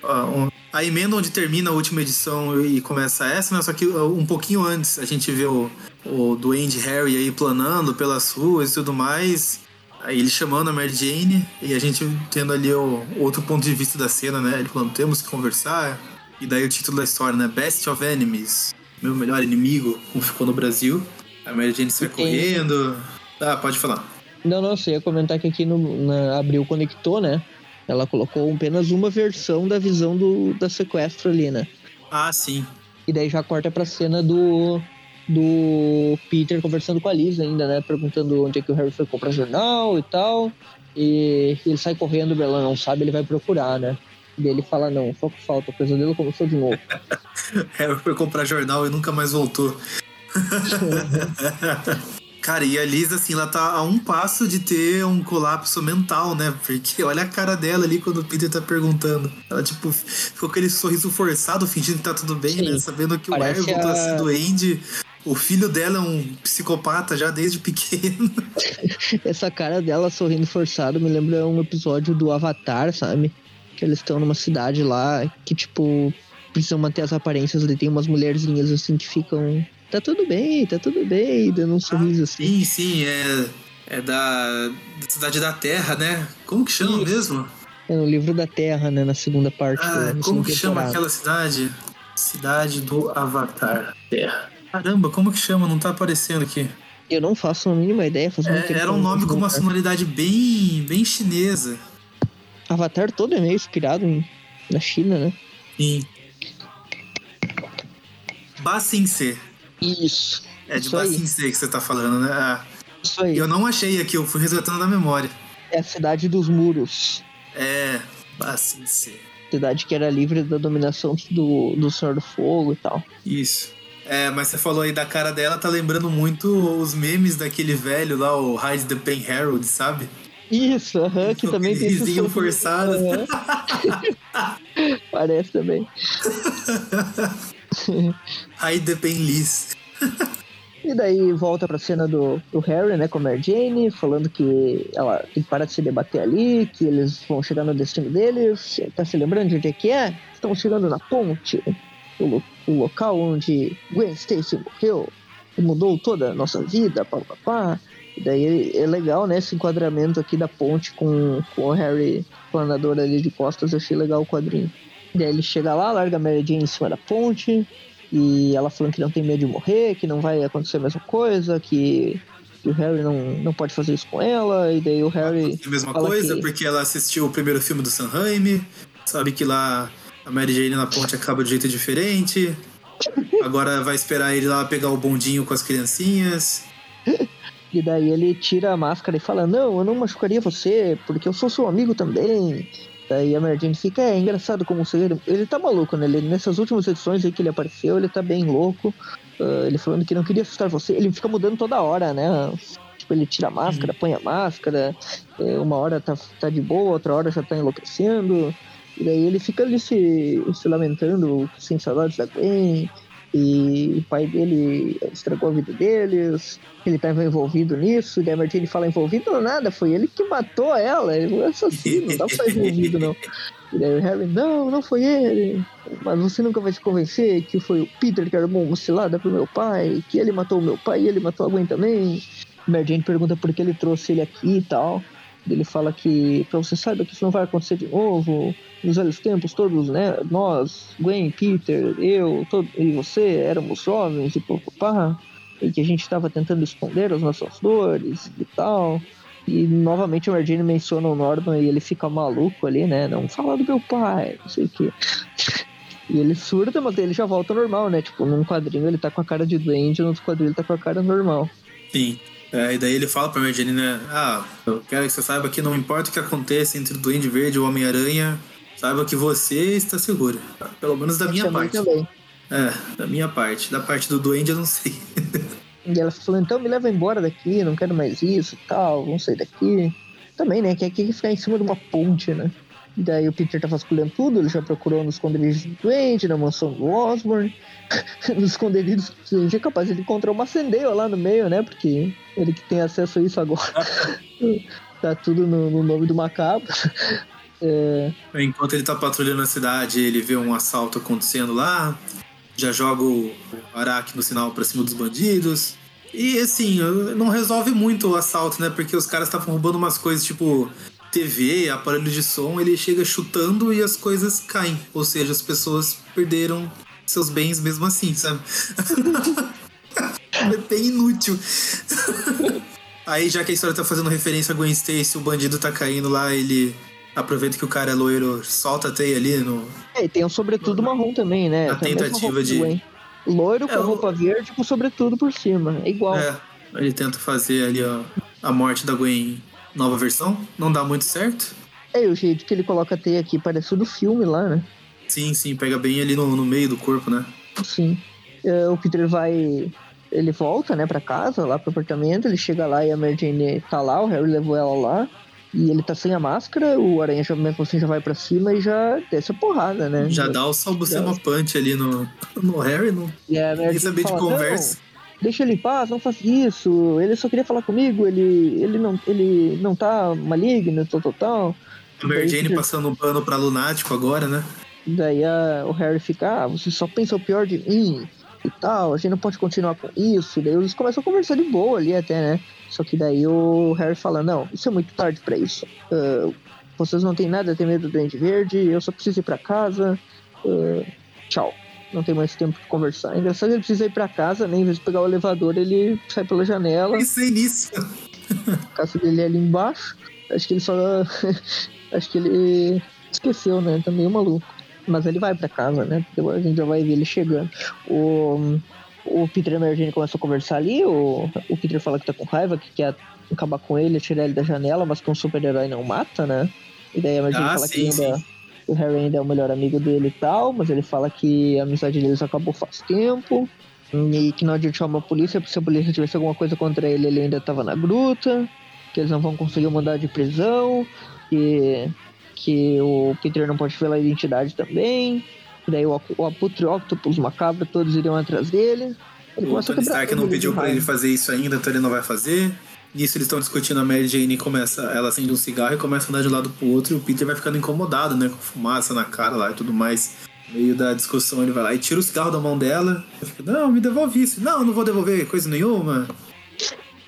C: a, a emenda onde termina a última edição e começa essa, né? Só que uh, um pouquinho antes a gente vê o, o Duende Harry aí planando pelas ruas e tudo mais. Aí ele chamando a Mary Jane e a gente tendo ali o outro ponto de vista da cena, né? Ele falando, temos que conversar. E daí o título da história, né? Best of Enemies. Meu melhor inimigo, como ficou no Brasil. A Mary Jane sai correndo. Ah, pode falar.
D: Não, não, você ia comentar que aqui no na Abril conectou, né? Ela colocou apenas uma versão da visão do, da sequestro ali, né?
C: Ah, sim.
D: E daí já corta pra cena do, do Peter conversando com a Liz ainda, né? Perguntando onde é que o Harry foi comprar jornal e tal. E ele sai correndo, ela não sabe, ele vai procurar, né? E ele fala, não, só que falta, o pesadelo começou de novo. (laughs)
C: Harry foi comprar jornal e nunca mais voltou. (laughs) Cara, e a Liz, assim, ela tá a um passo de ter um colapso mental, né? Porque (laughs) olha a cara dela ali quando o Peter tá perguntando. Ela, tipo, ficou com aquele sorriso forçado, fingindo que tá tudo bem,
D: Sim.
C: né? Sabendo que o
D: Parece
C: Harry voltou a
D: a-
C: ser doente. O filho dela é um psicopata já desde pequeno. (laughs)
D: Essa cara dela sorrindo forçado me lembra um episódio do Avatar, sabe? Que eles estão numa cidade lá que, tipo, precisam manter as aparências. Ali tem umas mulherzinhas assim que ficam. Tá tudo bem, tá tudo bem, dando um sorriso assim.
C: Sim, sim, é, é da, da Cidade da Terra, né? Como que chama
D: Isso.
C: mesmo?
D: É no livro da Terra, né? Na segunda parte.
C: Ah, como que chama
D: temporada.
C: aquela cidade? Cidade do Avatar. Terra. Caramba, como que chama? Não tá aparecendo aqui.
D: Eu não faço a mínima ideia.
C: É, era um nome com uma sonoridade bem, bem chinesa.
D: Avatar todo é meio inspirado em, na China, né?
C: Sim. Basinse.
D: Isso.
C: É de
D: aí.
C: Basinse que você tá falando, né? Ah,
D: Isso aí.
C: eu não achei aqui, eu fui resgatando da memória.
D: É a cidade dos muros.
C: É, Basinse.
D: Cidade que era livre da dominação do, do Senhor do Fogo e tal.
C: Isso. É, mas você falou aí da cara dela, tá lembrando muito os memes daquele velho lá, o Hide the Pen Harold, sabe?
D: Isso, aham, que (laughs)
C: Com
D: também tem esse sorriso.
C: forçado.
D: Aham. (laughs) Parece também. (laughs)
C: The Pen Liz.
D: E daí volta pra cena do, do Harry, né, com a Mary Jane, falando que ela tem que parar de se debater ali, que eles vão chegar no destino deles. Tá se lembrando de onde é que é? Estão chegando na ponte, o, o local onde Gwen Stacy morreu, e mudou toda a nossa vida, pá, pá, pá. E daí é legal, né, esse enquadramento aqui da ponte com, com o Harry planador ali de costas, eu achei legal o quadrinho. Daí ele chega lá, larga a Mary Jane em cima da ponte, e ela falando que não tem medo de morrer, que não vai acontecer a mesma coisa, que, que o Harry não, não pode fazer isso com ela, e daí o Harry.
C: A mesma coisa,
D: que-
C: porque ela assistiu o primeiro filme do Sam Raimi, sabe que lá a Mary Jane na ponte acaba de jeito diferente. Agora vai esperar ele lá pegar o bondinho com as criancinhas.
D: E daí ele tira a máscara e fala: Não, eu não machucaria você, porque eu sou seu amigo também. Daí a Mary Jane fica: É engraçado como você. Ele tá maluco, né? Ele, nessas últimas edições aí que ele apareceu, ele tá bem louco. Ah, ele falando que não queria assustar você. Ele fica mudando toda hora, né? Tipo, ele tira a máscara, põe a máscara. é, uma hora tá, tá de boa, outra hora já tá enlouquecendo. E daí ele fica ali se, se lamentando, sem saudades da Gwen. E o pai dele estragou a vida deles ele estava envolvido nisso, e a Martini fala envolvido nada, foi ele que matou ela, ele é assassino, não dá pra estar envolvido não. E daí o Harry, não, não foi ele, mas você nunca vai se convencer que foi o Peter que armou uma cilada pro meu pai, que ele matou o meu pai e ele matou a Gwen também. Mary Jane pergunta por que ele trouxe ele aqui e tal. Ele fala que, pra você saiba que isso não vai acontecer de novo, nos velhos tempos todos, né, nós, Gwen, Peter, eu, todo, e você, éramos jovens e papapá e que a gente estava tentando esconder as nossas dores e tal. E novamente o Mary menciona o Norman e ele fica maluco ali, né? Não fala do meu pai, não sei o quê. E ele surta, mas ele já volta normal, né? Tipo, num quadrinho ele tá com a cara de doente, no outro quadrinho ele tá com a cara normal.
C: Sim. É, e daí ele fala pra né? Ah, eu quero que você saiba que não importa o que aconteça entre o Duende Verde e o Homem-Aranha, saiba que você está seguro. Pelo menos da minha parte.
D: também.
C: É, da minha parte. Da parte do Duende eu não sei. (laughs)
D: E ela falou, então me leva embora daqui, não quero mais isso tal, vamos sair daqui. Também, né? Que aqui ficar em cima de uma ponte, né? E daí o Peter tá vasculhando tudo, ele já procurou nos esconderijos do Duende, na mansão do Osborn. (laughs) nos esconderijos do Duende é capaz de encontrar uma Sendale lá no meio, né? Porque ele que tem acesso a isso agora. (laughs) tá tudo no, no nome do macabro. (laughs) É,
C: Enquanto ele tá patrulhando a cidade, ele vê um assalto acontecendo lá, já joga o Araki no sinal pra cima dos bandidos. E assim, não resolve muito o assalto, né? Porque os caras estavam roubando umas coisas tipo TV, aparelho de som, ele chega chutando e as coisas caem. Ou seja, as pessoas perderam seus bens mesmo assim, sabe? (laughs) é bem inútil. (laughs) Aí, já que a história tá fazendo referência a Gwen Stacy, o bandido tá caindo lá, ele aproveita que o cara é loiro, solta a teia ali no.
D: é, e tem um sobretudo marrom também, né? A
C: tentativa de-
D: Gwen. Loiro
C: É,
D: com
C: o-
D: roupa verde com sobretudo por cima. É igual.
C: É, ele tenta fazer ali ó, a morte da Gwen nova versão. Não dá muito certo.
D: É, e o jeito que ele coloca a teia aqui parece o do filme lá, né?
C: Sim, sim, pega bem ali no, no meio do corpo, né?
D: Sim. É, o Peter vai. Ele volta, né, pra casa, lá pro apartamento. Ele chega lá e a Mary Jane tá lá, o Harry levou ela lá. E ele tá sem a máscara, o Aranha já, mesmo assim já vai pra cima e já desce a porrada, né?
C: Já dá o Salbucema Punch ali no, (laughs) no Harry, não
D: E a Mary Jane
C: saber de
D: fala,
C: conversa.
D: "Não, deixa ele em paz, não faz isso. Ele só queria falar comigo, ele, ele, não, ele não tá maligno, tal, tal, tal.
C: A Mary
D: Daí
C: Jane passando o pano pra lunático agora, né?
D: Daí a- o Harry fica, ah, você só pensa o pior de mim e tal, a gente não pode continuar com isso. Daí eles começam a conversar de boa ali até, né? Só que daí o Harry fala, não, isso é muito tarde pra isso. Ah, vocês não têm nada a ter medo do Duende Verde, eu só preciso ir pra casa. Ah, tchau. Não tem mais tempo de conversar. É engraçado que ele precisa ir pra casa, né? Em vez de pegar o elevador, ele sai pela janela.
C: Pensei nisso.
D: A casa dele é ali embaixo. Acho que ele só. (laughs) Acho que ele esqueceu, né? Tá meio maluco. Mas ele vai pra casa, né? Depois a gente já vai ver ele chegando. O, o Peter e a Mary começam a conversar ali. O, o Peter fala que tá com raiva, que quer acabar com ele, tirar ele da janela, mas que um super-herói não mata, né? E daí a Mary
C: Ah,
D: fala
C: sim,
D: que ainda.
C: sim.
D: O Harry ainda é o melhor amigo dele e tal, mas ele fala que a amizade deles acabou faz tempo. E que não adianta chamar a polícia, porque se a polícia tivesse alguma coisa contra ele, ele ainda tava na gruta. Que eles não vão conseguir mandar de prisão. Que, que o Peter não pode revelar a identidade também. Daí o, o Abutre Octopus Macabro, todos iriam atrás dele. Ele
C: O Tony Stark não pediu pra ele fazer isso ainda, então ele não vai fazer. Nisso eles estão discutindo a Mary Jane começa, ela acende um cigarro e começa a andar de um lado pro outro e o Peter vai ficando incomodado, né? Com fumaça na cara lá e tudo mais. No meio da discussão ele vai lá e tira o cigarro da mão dela. Eu fico, não, me devolve isso. Não, não vou devolver coisa nenhuma.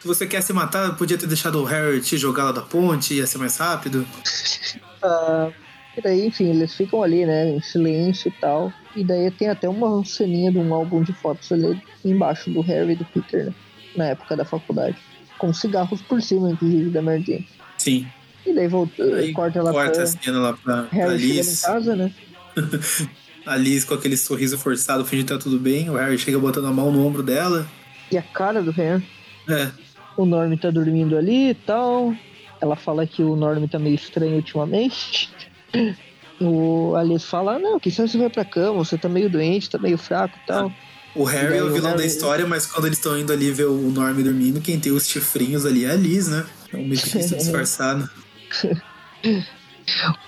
C: Se você quer se matar, podia ter deixado o Harry te jogar lá da ponte, ia ser mais rápido. (laughs)
D: Ah, e daí, enfim, eles ficam ali, né, em silêncio e tal. E daí tem até uma ceninha de um álbum de fotos ali embaixo do Harry e do Peter, né, na época da faculdade. Com cigarros por cima, inclusive, da Mary Jane.
C: Sim.
D: E daí volta, corta ela
C: corta
D: pra
C: a cena lá pra, pra Liz.
D: casa, né? (laughs)
C: A Liz com aquele sorriso forçado, fingindo que tá tudo bem. O Harry chega botando a mão no ombro dela.
D: E a cara do Harry.
C: É,
D: O Norm tá dormindo ali e tal. Ela fala que o Norm tá meio estranho ultimamente. (laughs) O Alice fala, não, quem sabe você vai pra cama, você tá meio doente, tá meio fraco e tal.
C: O Harry é o vilão da
D: Harry-
C: história, mas quando eles estão indo ali ver o Norm dormindo, quem tem os chifrinhos ali é a Liz, né? É um que (laughs) disfarçado.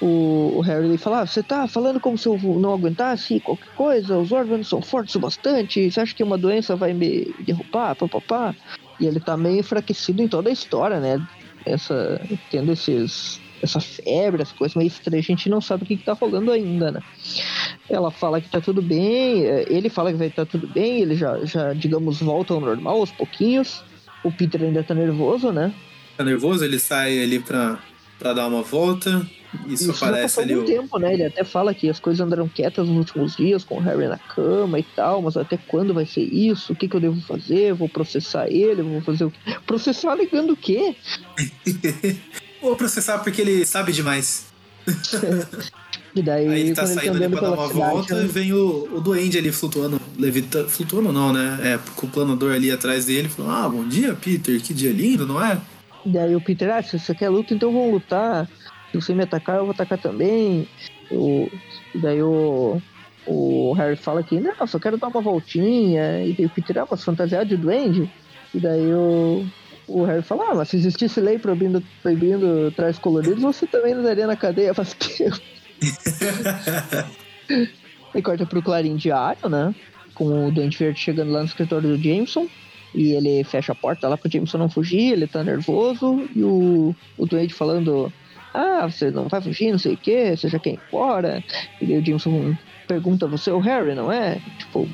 D: O, o Harry ele fala, ah, você tá falando como se eu não aguentasse qualquer coisa, os órgãos são fortes o bastante, você acha que uma doença vai me derrubar, papapá? E ele tá meio enfraquecido em toda a história, né? Essa, tendo esses, essa febre, as coisas estranhas, a gente não sabe o que, que tá rolando ainda, né? Ela fala que tá tudo bem, eh, ele fala que vai estar tudo bem, ele já, já, digamos, volta ao normal aos pouquinhos. O Peter ainda tá nervoso, né?
C: Tá nervoso, ele sai ali pra, pra dar uma volta. Isso,
D: Isso já
C: aparece ali o.
D: tempo, né? Ele até fala que as coisas andaram quietas nos últimos dias, com o Harry na cama e tal, mas até quando vai ser isso? O que, que eu devo fazer? Vou processar ele? Vou fazer o quê? Processar alegando o quê? (laughs)
C: Vou processar porque ele sabe demais.
D: E daí,
C: Aí ele tá
D: ele tá
C: saindo ali
D: andando
C: pra dar uma
D: cidade,
C: volta
D: né?
C: e vem o, o duende ali flutuando, levita, flutuando não, né? É, com o planador ali atrás dele, falando, ah, bom dia, Peter, que dia lindo, não é?
D: E daí o Peter, ah, se você quer luta, então vamos lutar. Se você me atacar, eu vou atacar também. O, e daí o, o Harry fala que, não, só quero dar uma voltinha. E daí o Peter, ah, mas fantasiado de duende? E daí o, o Harry fala, ah, mas se existisse lei proibindo, proibindo trajes coloridos, você também andaria na cadeia faz tempo. E corta pro Clarim Diário, né? Com o Duende Verde chegando lá no escritório do Jameson. E ele fecha a porta lá pro Jameson não fugir, ele tá nervoso. E o, o Duende falando: Ah, você não vai fugir, não sei o que, você já quer ir embora. E daí o Jameson pergunta: Você é o Harry, não é? Tipo,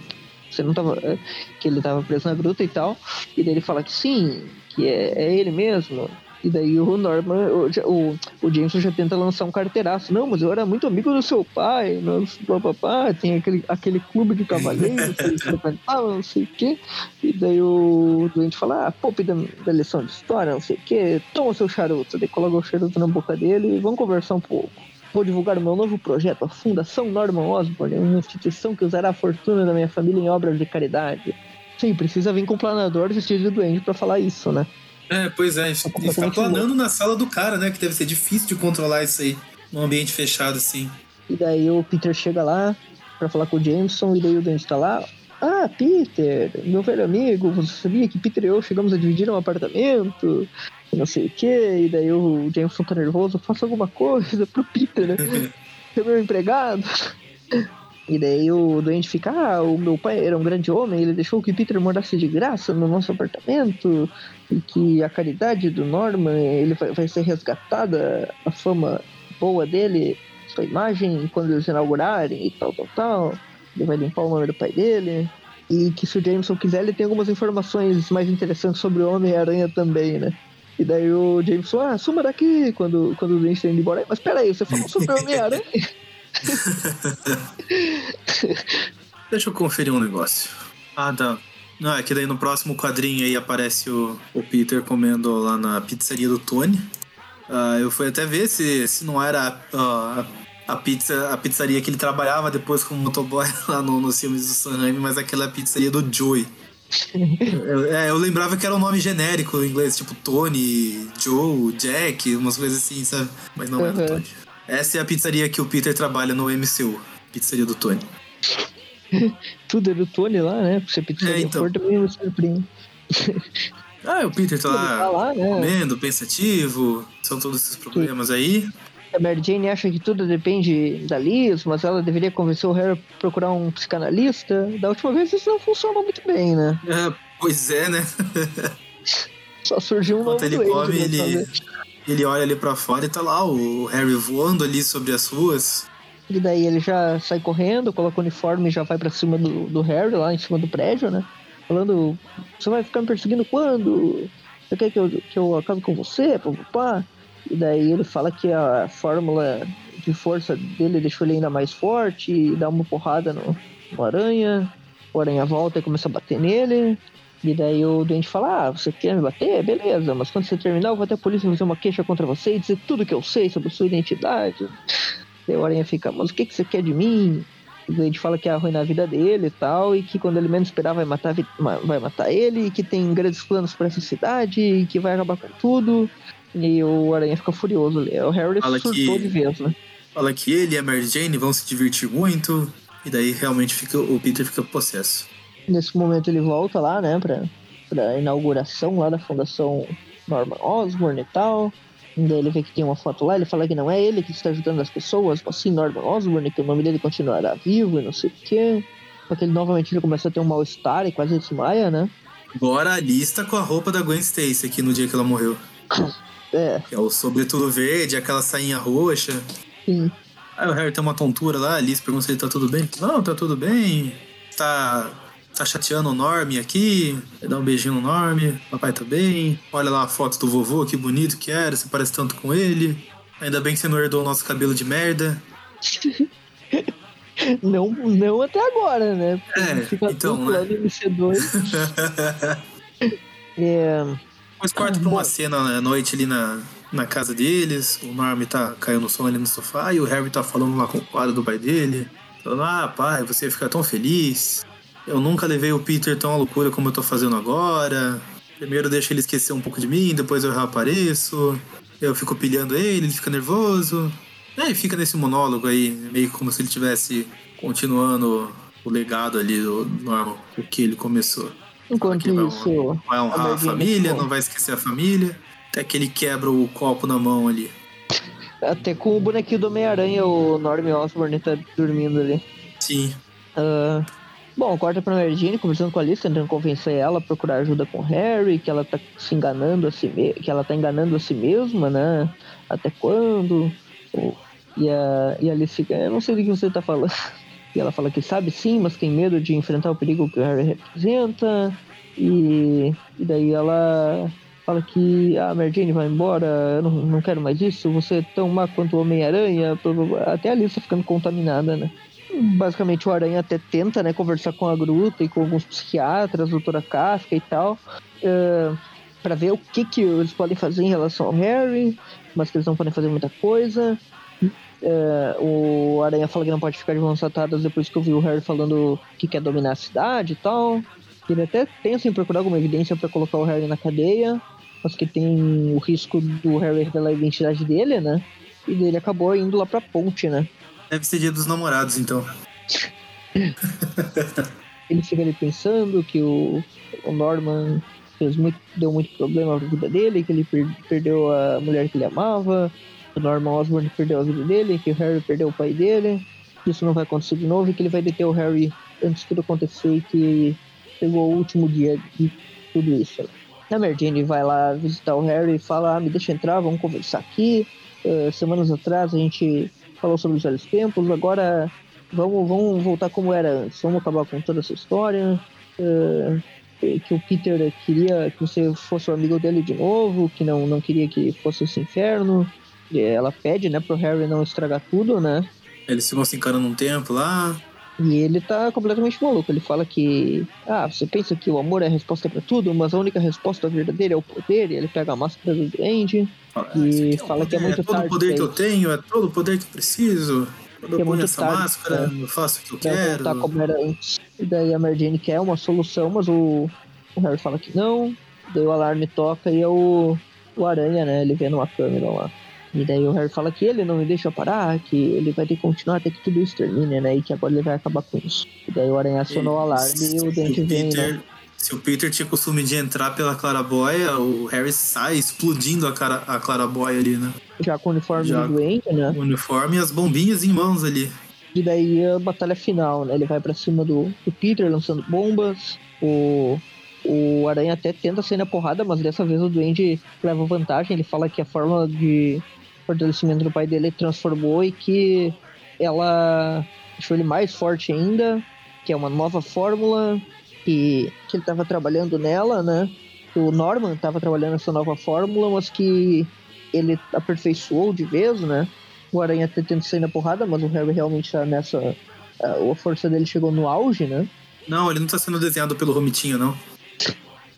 D: você não tava. é, Que ele tava preso na gruta e tal. E daí ele fala que sim, que é, é ele mesmo. E daí o Norman, o, o, Jameson já tenta lançar um carteiraço. Não, mas eu era muito amigo do seu pai, nós, papapá, tem aquele, aquele clube de cavaleiros que não sei o quê. E daí o doente fala, ah, poupe da, da lição de história, não sei o quê, toma seu charuto. Daí coloca o charuto na boca dele e vamos conversar um pouco. Vou divulgar o meu novo projeto, a Fundação Norman Osborn, uma instituição que usará a fortuna da minha família em obras de caridade. Sim, precisa vir com um planador vestido de duende pra falar isso, né?
C: É, pois é, e ficar planando na sala do cara, né? Que deve ser difícil de controlar isso aí, num ambiente fechado assim.
D: E daí o Peter chega lá pra falar com o Jameson, e daí o Dante tá lá. Ah, Peter, meu velho amigo, você sabia que Peter e eu chegamos a dividir um apartamento? Não sei o que, e daí o Jameson tá nervoso, faça alguma coisa pro Peter, né? (laughs) Seu meu empregado. E daí o doente fica, ah, o meu pai era um grande homem, ele deixou que Peter morasse de graça no nosso apartamento, e que a caridade do Norman, ele vai, vai ser resgatada, a fama boa dele, sua imagem, quando eles inaugurarem e tal, tal, tal. Ele vai limpar o nome do pai dele. E que se o Jameson quiser, ele tem algumas informações mais interessantes sobre o Homem-Aranha também, né? E daí o Jameson, ah, suma daqui quando, quando o doente tá indo embora. Mas peraí, você falou sobre o Homem-Aranha? (laughs) (laughs)
C: Deixa eu conferir um negócio. Ah, tá. Não, é que daí no próximo quadrinho aí aparece o, o Peter comendo lá na pizzaria do Tony. Ah, eu fui até ver se, se não era ah, a, pizza, a pizzaria que ele trabalhava depois como motoboy (laughs) lá no, nos filmes do Sam Raimi, mas aquela pizzaria do Joey. Eu- é, eu lembrava que era um nome genérico em inglês, tipo Tony, Joe, Jack, umas coisas assim, sabe? Mas não era o
D: Uhum.
C: Tony. Essa é a pizzaria que o Peter trabalha no MCU. Pizzaria do Tony. (laughs)
D: Tudo é do Tony lá, né? Se a pizzaria
C: É, então.
D: for, também me surpreende. (laughs)
C: Ah, o Peter tá lá,
D: tá lá, né?
C: comendo, pensativo, são todos esses problemas aí.
D: A Mary Jane acha que tudo depende da Liz, mas ela deveria convencer o Harry a procurar um psicanalista. Da última vez isso não funcionou muito bem, né?
C: É, pois é, né? (laughs)
D: Só surgiu um novo
C: ele
D: doente,
C: come, ele? Ele olha ali pra fora e tá lá o Harry voando ali sobre as ruas.
D: E daí ele já sai correndo, coloca o uniforme e já vai pra cima do, do Harry, lá em cima do prédio, né? Falando, você vai ficar me perseguindo quando? Você quer que eu, que eu acabe com você, papá? E daí ele fala que a fórmula de força dele deixou ele ainda mais forte e dá uma porrada no, no aranha. O aranha volta e começa a bater nele. E daí o doente fala: Ah, você quer me bater? Beleza, mas quando você terminar, eu vou até a polícia fazer uma queixa contra você e dizer tudo que eu sei sobre sua identidade. Daí o Aranha fica, mas o que, que você quer de mim? E o Doente fala que ia arruinar a vida dele e tal, e que quando ele menos esperar vai matar, vai matar ele, e que tem grandes planos pra essa cidade, e que vai acabar com tudo. E o Aranha fica furioso ali. O Harry
C: Fala
D: surtou
C: que-
D: de vez, né?
C: Fala que ele e a Mary Jane vão se divertir muito. E daí realmente fica, o Peter fica possesso.
D: Nesse momento ele volta lá, né, pra, pra inauguração lá da Fundação Norman Osborn e tal. E daí ele vê que tem uma foto lá, ele fala que não é ele que está ajudando as pessoas, mas sim Norman Osborn, que o nome dele continuará vivo e não sei o quê. Só que ele novamente ele começa a ter um mal-estar e quase desmaia, né?
C: Agora a lista com a roupa da Gwen Stacy aqui no dia que ela morreu. (laughs)
D: É,
C: Que é o sobretudo verde, aquela sainha roxa.
D: sim.
C: Aí o Harry tem uma tontura lá, a Alice pergunta se ele tá tudo bem. Não, tá tudo bem. Tá, tá chateando o Norm aqui. Dá um beijinho no Norm. Papai tá bem. Olha lá a foto do vovô, que bonito que era. Você parece tanto com ele. Ainda bem que você não herdou o nosso cabelo de merda. (laughs)
D: Não, não até agora, né? Porque
C: É,
D: fica
C: então, né?
D: lá no MC2. (laughs) é,
C: Depois corta pra uma cena à noite ali na, na casa deles. O Norm tá caindo no sono ali no sofá. E o Harry tá falando lá com o quadro do pai dele. Falando, ah, pai, você ia ficar tão feliz. Eu nunca levei o Peter tão à loucura como eu tô fazendo agora. Primeiro deixa ele esquecer um pouco de mim, depois eu reapareço. Eu fico pilhando ele, ele fica nervoso. É, e fica nesse monólogo aí, meio como se ele estivesse continuando o legado ali do Norman, o que ele começou.
D: enquanto
C: Que vai,
D: isso,
C: vai honrar a família, não vai esquecer a família. Até que ele quebra o copo na mão ali.
D: até com o bonequinho do Homem-Aranha, o Norm Osborn tá dormindo ali.
C: Sim.
D: Ah, bom, corta pra Mary conversando com a Alice, tentando convencer ela a procurar ajuda com o Harry, que ela tá se enganando a si que ela tá enganando a si mesma, né? Até quando? E a, e a Alice fica, eu não sei do que você tá falando. (laughs) E ela fala que sabe sim, mas tem medo de enfrentar o perigo que o Harry representa. E, e daí ela fala que a Mary Jane vai embora, eu não, não quero mais isso, você é tão má quanto o Homem-Aranha. Até a Alice tá ficando contaminada, né? Basicamente o Aranha até tenta, né, conversar com a Gruta e com alguns psiquiatras, doutora Kafka e tal, uh, para ver o que que eles podem fazer em relação ao Harry, mas que eles não podem fazer muita coisa. Uh, o Aranha fala que não pode ficar de mãos atadas depois que eu vi o Harry falando que quer dominar a cidade e tal. Ele até pensa em procurar alguma evidência para colocar o Harry na cadeia, mas que tem o risco do Harry revelar a identidade dele, né? E dele acabou indo lá pra ponte, né?
C: Deve ser dia dos namorados, então. (laughs)
D: ele fica ali pensando que o, o Norman fez muito, deu muito problema na vida dele, que ele per- perdeu a mulher que ele amava, o Norman Osborn perdeu a vida dele, que o Harry perdeu o pai dele, que isso não vai acontecer de novo e que ele vai deter o Harry antes de tudo acontecer e que chegou o último dia de tudo isso. A Mary Jane vai lá visitar o Harry e fala, ah, me deixa entrar, vamos conversar aqui. Eh, semanas atrás a gente falou sobre os velhos tempos, agora vamos, vamos voltar como era antes, vamos acabar com toda essa história. eh, que o Peter queria que você fosse o amigo dele de novo, que não, não queria que fosse esse inferno. E ela pede, né, pro Harry não estragar tudo, né?
C: Eles ficam se encarando um tempo lá.
D: E ele tá completamente maluco. Ele fala que, ah, você pensa que o amor é a resposta pra tudo, mas a única resposta verdadeira é o poder. E ele pega a máscara do duende.
C: Fala,
D: E
C: "Esse aqui é
D: fala que é
C: poder,
D: muito
C: todo
D: tarde
C: o poder que eu
D: isso."
C: tenho, é todo o poder que eu preciso. Quando
D: é
C: eu ponho essa
D: tarde,
C: máscara,
D: né?
C: eu faço o que eu quero.
D: como era antes. E daí a Mary Jane quer uma solução, mas o, o Harry fala que não. Daí o alarme toca e é o, o Aranha, né? Ele vê numa câmera lá. E daí o Harry fala que ele não me deixa parar, que ele vai ter que continuar até que tudo isso termine, né? E que agora ele vai acabar com isso. E daí o Aranha aciona o alarme e o Dente vem,
C: Peter,
D: né?
C: Se o Peter tinha costume de entrar pela clarabóia, o Harry sai explodindo a, cara, a clarabóia ali, né?
D: Já com o uniforme
C: Já.
D: do doente, né?
C: O uniforme e as bombinhas em mãos ali.
D: E daí a batalha final, né? Ele vai pra cima do, do Peter lançando bombas. O, o Aranha até tenta sair na porrada, mas dessa vez o Duende leva vantagem. Ele fala que a fórmula de fortalecimento do pai dele transformou e que ela deixou ele mais forte ainda, que é uma nova fórmula, que, que ele estava trabalhando nela, né? O Norman estava trabalhando nessa nova fórmula, mas que ele aperfeiçoou de vez, né? O Aranha até tenta sair na porrada, mas o Harry realmente tá nessa. A força dele chegou no auge, né?
C: Não, ele não tá sendo desenhado pelo Romitinho, não.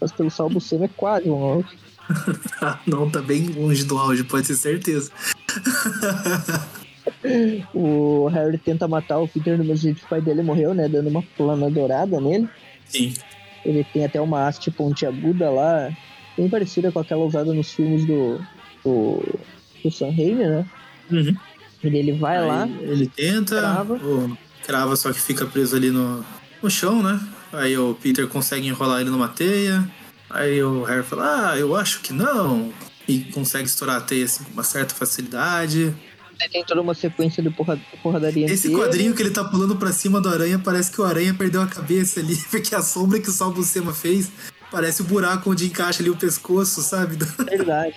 D: Mas pelo salvo é quase um auge. (laughs)
C: não, tá bem longe do auge, pode ter certeza. (laughs)
D: O Harry tenta matar o Peter no mesmo jeito que o pai dele morreu, né? Dando uma plana dourada nele.
C: Sim.
D: Ele tem até uma haste pontiaguda lá, bem parecida com aquela usada nos filmes do, do, do Sam Raimi, né?
C: Uhum.
D: E ele vai
C: Aí
D: lá,
C: Ele tenta,
D: crava.
C: o- crava, só que fica preso ali no, no chão, né? Aí o Peter consegue enrolar ele numa teia. Aí o Harry fala, ah, eu acho que não. E consegue estourar a teia assim, com uma certa facilidade.
D: Aí tem toda uma sequência de porra, porradaria
C: Esse quadrinho que ele tá pulando pra cima do aranha, parece que o aranha perdeu a cabeça ali, (laughs) porque a sombra que o Sal Buscema fez parece o buraco onde encaixa ali o pescoço, sabe?
D: Verdade.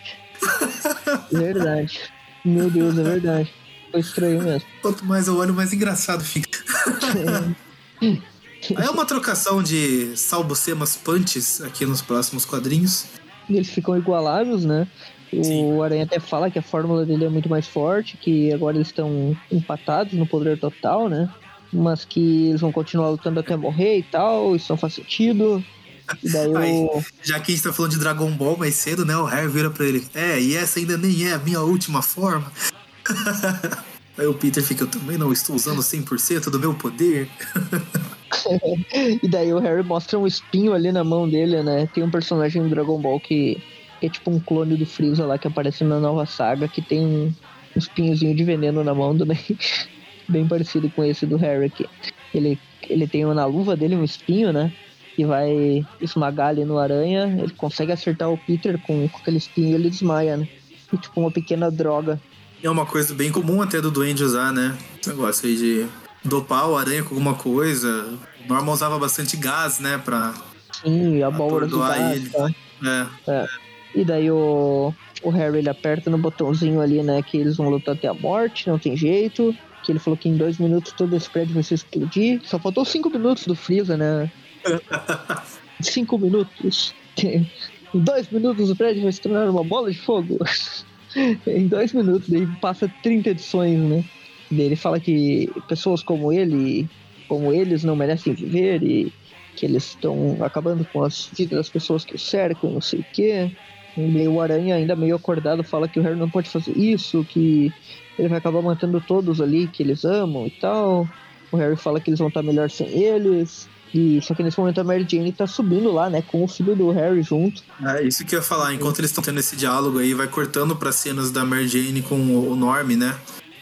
D: (laughs) verdade. Meu Deus, é verdade. Foi estranho mesmo.
C: Quanto mais eu olho, mais engraçado fica. (laughs) É uma trocação de salbucemas punches aqui nos próximos quadrinhos.
D: E eles ficam igualados, né? O
C: Sim.
D: Aranha até fala que a fórmula dele é muito mais forte, que agora eles estão empatados no poder total, né? Mas que eles vão continuar lutando até morrer e tal, isso não faz sentido. E daí (laughs)
C: Aí.
D: o.
C: Já que a gente tá falando de Dragon Ball mais cedo, né? O Harry vira pra ele. É, e essa ainda nem é a minha última forma. (laughs) Aí o Peter fica, eu também não estou usando 100% do meu poder. (laughs) (laughs)
D: E daí o Harry mostra um espinho ali na mão dele, né? Tem um personagem do Dragon Ball que, que é tipo um clone do Freeza lá que aparece na nova saga, que tem um espinhozinho de veneno na mão também. (laughs) Bem parecido com esse do Harry aqui. Ele, ele tem na luva dele um espinho, né? Que vai esmagar ali no aranha. Ele consegue acertar o Peter com, com aquele espinho e ele desmaia, né? E tipo uma pequena droga.
C: É uma coisa bem comum até do Duende usar, né? Esse negócio aí de dopar o aranha com alguma coisa. O Norman usava bastante gás, né? Pra.
D: Sim, a abóbora do gás,
C: ele.
D: tá?
C: É.
D: E daí o, o Harry ele aperta no botãozinho ali, né? Que eles vão lutar até a morte, não tem jeito. Que ele falou que em dois minutos todo esse prédio vai se explodir. Só faltou cinco minutos do Freeza, né? (laughs) cinco minutos. (laughs) em dois minutos o prédio vai se tornar uma bola de fogo. (laughs) em dois minutos, daí passa 30 edições, né? Ele fala que pessoas como ele, como eles, não merecem viver e que eles estão acabando com as vidas das pessoas que o cercam, não sei o quê. E o Aranha, ainda meio acordado, fala que o Harry não pode fazer isso, que ele vai acabar matando todos ali que eles amam e tal. O Harry fala que eles vão estar melhor sem eles. E só que nesse momento a Mary Jane tá subindo lá, né, com o filho do Harry junto.
C: É isso que eu ia falar. Enquanto eles estão tendo esse diálogo aí, vai cortando pra cenas da Mary Jane com o Norm, né?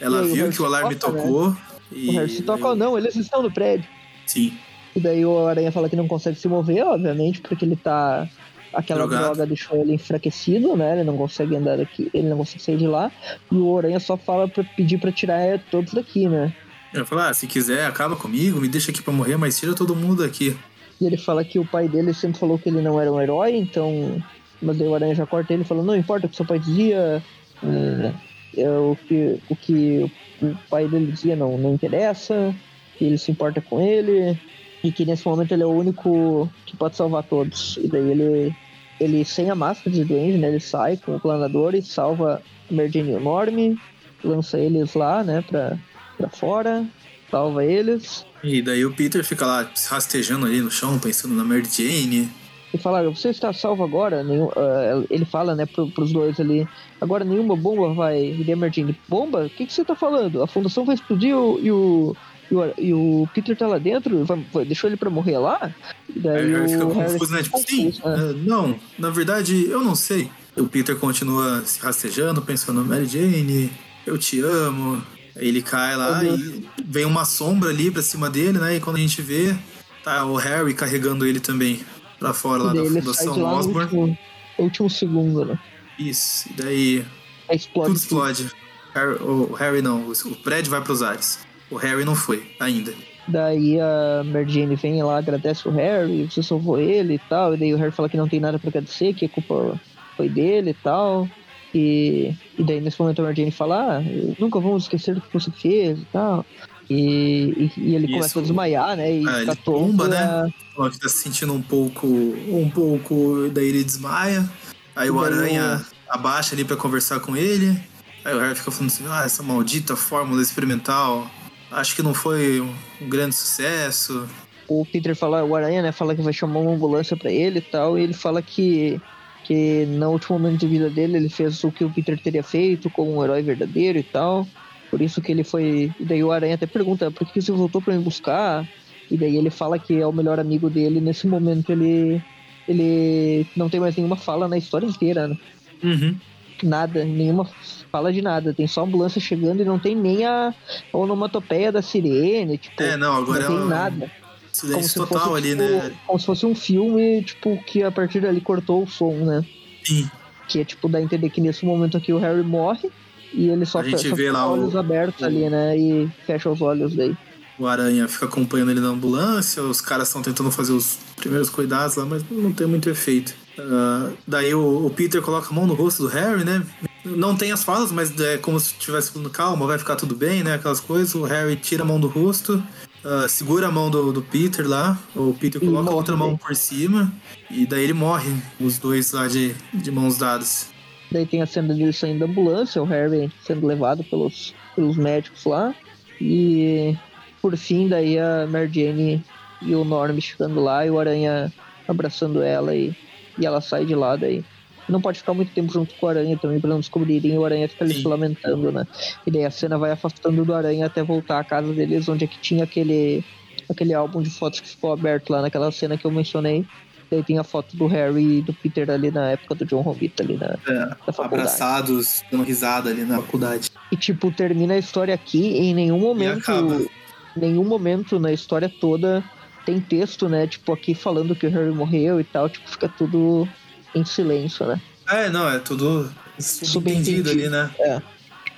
C: Ela
D: aí
C: viu que o alarme
D: toca, né?
C: tocou. E
D: O Harry se toca ou não, eles estão no prédio.
C: Sim.
D: E daí o Aranha fala que não consegue se mover, obviamente, porque ele tá. Aquela
C: Drogado.
D: droga deixou ele enfraquecido, né? Ele não consegue andar daqui, ele não consegue sair de lá. E o Aranha só fala pra pedir pra tirar todos daqui, né?
C: Ela fala, ah, se quiser, acaba comigo, me deixa aqui pra morrer, mas tira todo mundo daqui.
D: E ele fala que o pai dele sempre falou que ele não era um herói, então. Mas daí o Aranha já corta ele e fala: Não importa o que seu pai dizia, é, o, que, o que o pai dele dizia não, não interessa, que ele se importa com ele, e que nesse momento ele é o único que pode salvar todos. E daí ele, ele sem a máscara de duende, né? Ele sai com o planador e salva Jane e o Norm, lança eles lá, né, pra, pra fora, salva eles.
C: E daí o Peter fica lá rastejando ali no chão, pensando na Mary Jane.
D: E falaram, você está salvo agora? Nenhum, ah, ele fala, né, pro, pros dois ali. Agora nenhuma bomba vai. Emerging, bomba? O que, que você tá falando? A fundação vai explodir e o. E o, e o Peter tá lá dentro? Vai, vai- deixou ele pra morrer lá? E
C: Aí
D: daí
C: Harry fica confuso, né? Tipo, sim,
D: confuso, né?
C: é, não, na verdade, eu não sei. O Peter continua se rastejando, pensando, Mary Jane, eu te amo. Aí ele cai lá e vem uma sombra ali pra cima dele, né? E quando a gente vê, tá o Harry carregando ele também. Pra fora lá da Fundação
D: lá no
C: Osborn.
D: último, último segundo, né?
C: Isso, e daí
D: Aí explode.
C: tudo explode. Harry- o Harry não, o prédio vai pros ares. O Harry não foi, ainda.
D: Daí a Mary Jane vem lá, agradece o Harry, você salvou ele e tal. E daí o Harry fala que não tem nada pra agradecer, que a culpa foi dele e tal. E, e daí nesse momento a Mary Jane fala, ah, nunca vamos esquecer do que você fez e tal. E, e, e ele
C: Isso.
D: começa a desmaiar, né? E
C: Ah, ele
D: fica
C: tomba, né?
D: a-
C: Fala que tá se sentindo um pouco. Um pouco. Daí ele desmaia. Aí o Aranha abaixa ali pra conversar com ele. Aí o Harry fica falando assim: ah, essa maldita fórmula experimental. Acho que não foi um, grande sucesso.
D: o Peter fala, o Aranha, né, fala que vai chamar uma ambulância pra ele e tal, e ele fala que que no último momento de vida dele ele fez o que o Peter teria feito como um herói verdadeiro e tal. Por isso que ele foi. E daí o Aranha até pergunta, por que você voltou pra me buscar? E daí ele fala que é o melhor amigo dele. Nesse momento ele. Ele não tem mais nenhuma fala na história inteira, né?
C: Uhum.
D: Nada, nenhuma fala de nada. Tem só a ambulância chegando e não tem nem a onomatopeia da sirene, tipo,
C: É, não, agora
D: não tem
C: é um
D: nada.
C: silêncio
D: se
C: total
D: fosse,
C: ali,
D: tipo,
C: né?
D: Como se fosse um filme, tipo, que a partir dali cortou o som, né?
C: Sim.
D: Que é, tipo, dá a entender que nesse momento aqui o Harry morre e ele só,
C: A gente
D: só
C: vê lá
D: com
C: o-
D: os olhos abertos ali, né? E fecha os olhos daí.
C: O Aranha fica acompanhando ele na ambulância, os caras estão tentando fazer os primeiros cuidados lá, mas não tem muito efeito. Ah, daí o, o Peter coloca a mão no rosto do Harry, né? Não tem as falas, mas é como se estivesse falando, calma, vai ficar tudo bem, né? Aquelas coisas. O Harry tira a mão do rosto, ah, segura a mão do, do Peter lá, o Peter coloca a outra mão por cima, e daí ele morre, os dois lá de, de mãos dadas.
D: Daí tem a cena dele saindo da ambulância, o Harry sendo levado pelos, pelos médicos lá. E por fim, daí a Mary Jane e o Norm chegando lá e o Aranha abraçando ela e, e ela sai de lá daí. Não pode ficar muito tempo junto com o Aranha também pra não descobrirem e o Aranha fica ali se lamentando, né? E daí a cena vai afastando do Aranha até voltar à casa deles, onde é que tinha aquele, aquele álbum de fotos que ficou aberto lá naquela cena que eu mencionei. Daí tem a foto do Harry e do Peter ali na época do John Romita ali na,
C: É,
D: da faculdade.
C: abraçados, dando risada ali na faculdade.
D: E tipo, termina a história aqui e em nenhum momento. Nenhum momento na história toda tem texto, né? Tipo, aqui falando que o Harry morreu e tal, tipo, fica tudo em silêncio, né?
C: É, não, é tudo subentendido ali, né?
D: É.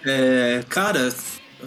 C: É, cara,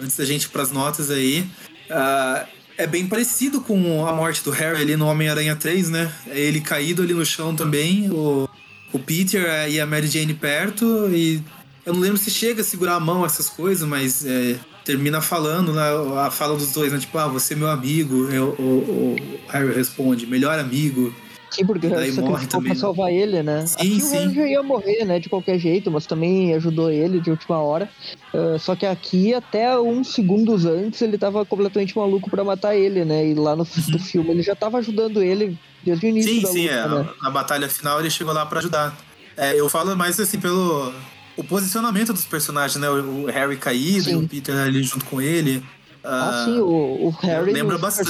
C: antes da gente ir pras notas aí, ah, é bem parecido com a morte do Harry ali no Homem-Aranha 3, né? É ele caído ali no chão também, o, o Peter é, e a Mary Jane perto, e eu não lembro se chega a segurar a mão, essas coisas, mas é, termina falando, né? A fala dos dois, né? Tipo, ah, você é meu amigo. Eu- o, o Harry responde, melhor amigo.
D: Sim, porque o
C: daí morre também,
D: pra
C: né?
D: salvar ele, né?
C: Sim,
D: aqui o
C: sim.
D: Harry já ia morrer, né? De qualquer jeito, mas também ajudou ele de última hora. Ah, só que aqui, até uns segundos antes, ele tava completamente maluco pra matar ele, né? E lá no, no filme ele já tava ajudando ele desde o início
C: Sim, sim,
D: luta,
C: é.
D: né?
C: Na batalha final ele chegou lá pra ajudar. É, eu falo mais assim pelo o posicionamento dos personagens, né? O, o Harry caído
D: Sim.
C: e o Peter ali junto com ele.
D: Ah, sim, o, o Harry
C: lembra bastante.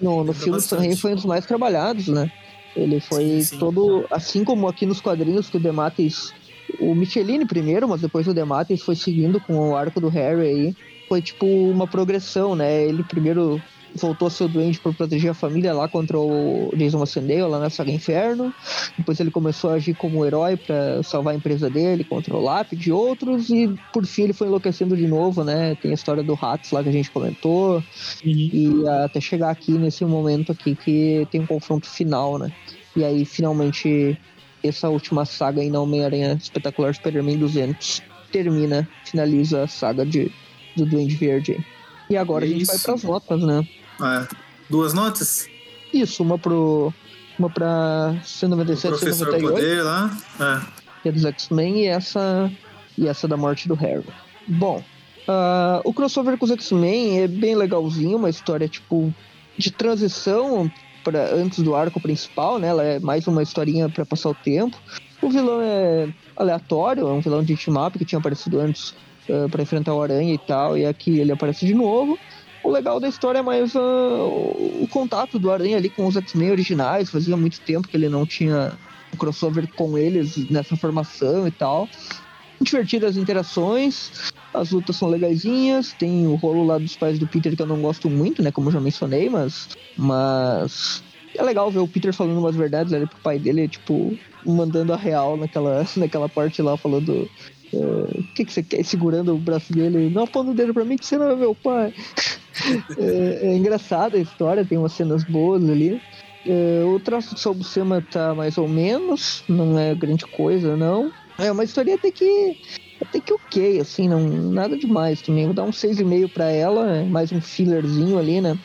D: no, no
C: Lembra
D: filme do
C: bastante.
D: Raimi foi um dos mais trabalhados, né? Ele foi
C: Sim, sim.
D: todo, assim como aqui nos quadrinhos que o Dematis, o Michelini primeiro, mas depois o Dematis foi seguindo com o arco do Harry aí, foi tipo uma progressão, né? Ele primeiro voltou a ser o doente por proteger a família lá contra o Jason Macendale lá na Saga Inferno. Depois ele começou a agir como herói para salvar a empresa dele contra o Lápide e outros. E por fim ele foi enlouquecendo de novo, né? Tem a história do Ratos lá que a gente comentou. E até chegar aqui nesse momento aqui que tem um confronto final, né? E aí finalmente essa última saga aí na Homem-Aranha Espetacular Spider-Man 200 termina, finaliza a saga de, do Duende Verde. E agora a gente vai para as notas, né?
C: É, duas notas?
D: Isso, uma pro. Uma pra
C: O
D: 197
C: professor
D: 198,
C: Poder lá. É.
D: que é dos X-Men, e essa. E essa da morte do Harry. Bom, ah, o crossover com os X-Men é bem legalzinho, uma história tipo de transição para antes do arco principal, né? Ela é mais uma historinha para passar o tempo. O vilão é aleatório, é um vilão de team-up que tinha aparecido antes para enfrentar o Aranha e tal, e aqui ele aparece de novo. O legal da história é mais ah, o, contato do Aranha ali com os X-Men originais. Fazia muito tempo que ele não tinha um crossover com eles nessa formação e tal. Divertidas as interações, as lutas são legaisinhas, tem o rolo lá dos pais do Peter que eu não gosto muito, né? Como eu já mencionei, mas. Mas. é legal ver o Peter falando umas verdades ali pro pai dele, tipo, mandando a real naquela, (laughs) naquela parte lá, falando. É, O que, que você quer? Segurando o braço dele. Não aponta o dedo pra mim que você não é meu pai. (laughs) é, é engraçada a história, tem umas cenas boas ali. É, o traço do Salbucema tá mais ou menos, não é grande coisa, não. É uma história até que até que ok, assim, não nada demais também. Vou dar um 6,5 pra ela, é mais um fillerzinho ali, né?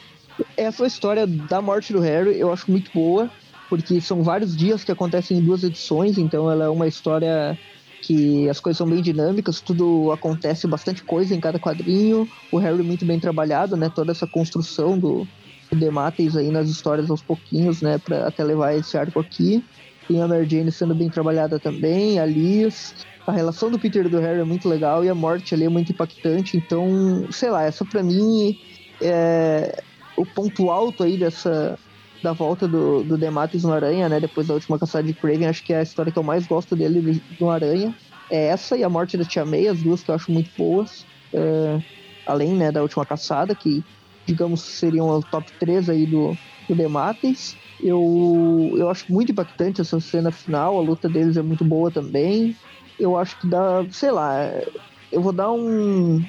D: Essa história da morte do Harry eu acho muito boa, porque são vários dias que acontecem em duas edições, então ela é uma história que as coisas são bem dinâmicas, tudo acontece bastante coisa em cada quadrinho. O Harry muito bem trabalhado, né? Toda essa construção do, Demates aí nas histórias aos pouquinhos, né? Pra até levar esse arco aqui. Tem a Mary Jane sendo bem trabalhada também, a Liz. A relação do Peter e do Harry é muito legal e a morte ali é muito impactante. Então, sei lá, essa pra mim é o ponto alto aí dessa da volta do, do Dematis no Aranha, né? Depois da última caçada de Craven, acho que é a história que eu mais gosto dele do Aranha. É essa e a morte da Tia May, as duas que eu acho muito boas. É, além, né, da última caçada, que digamos seriam o top 3 aí do, do Dematis. Eu, eu acho muito impactante essa cena final, a luta deles é muito boa também. Eu acho que dá, sei lá, eu vou dar um.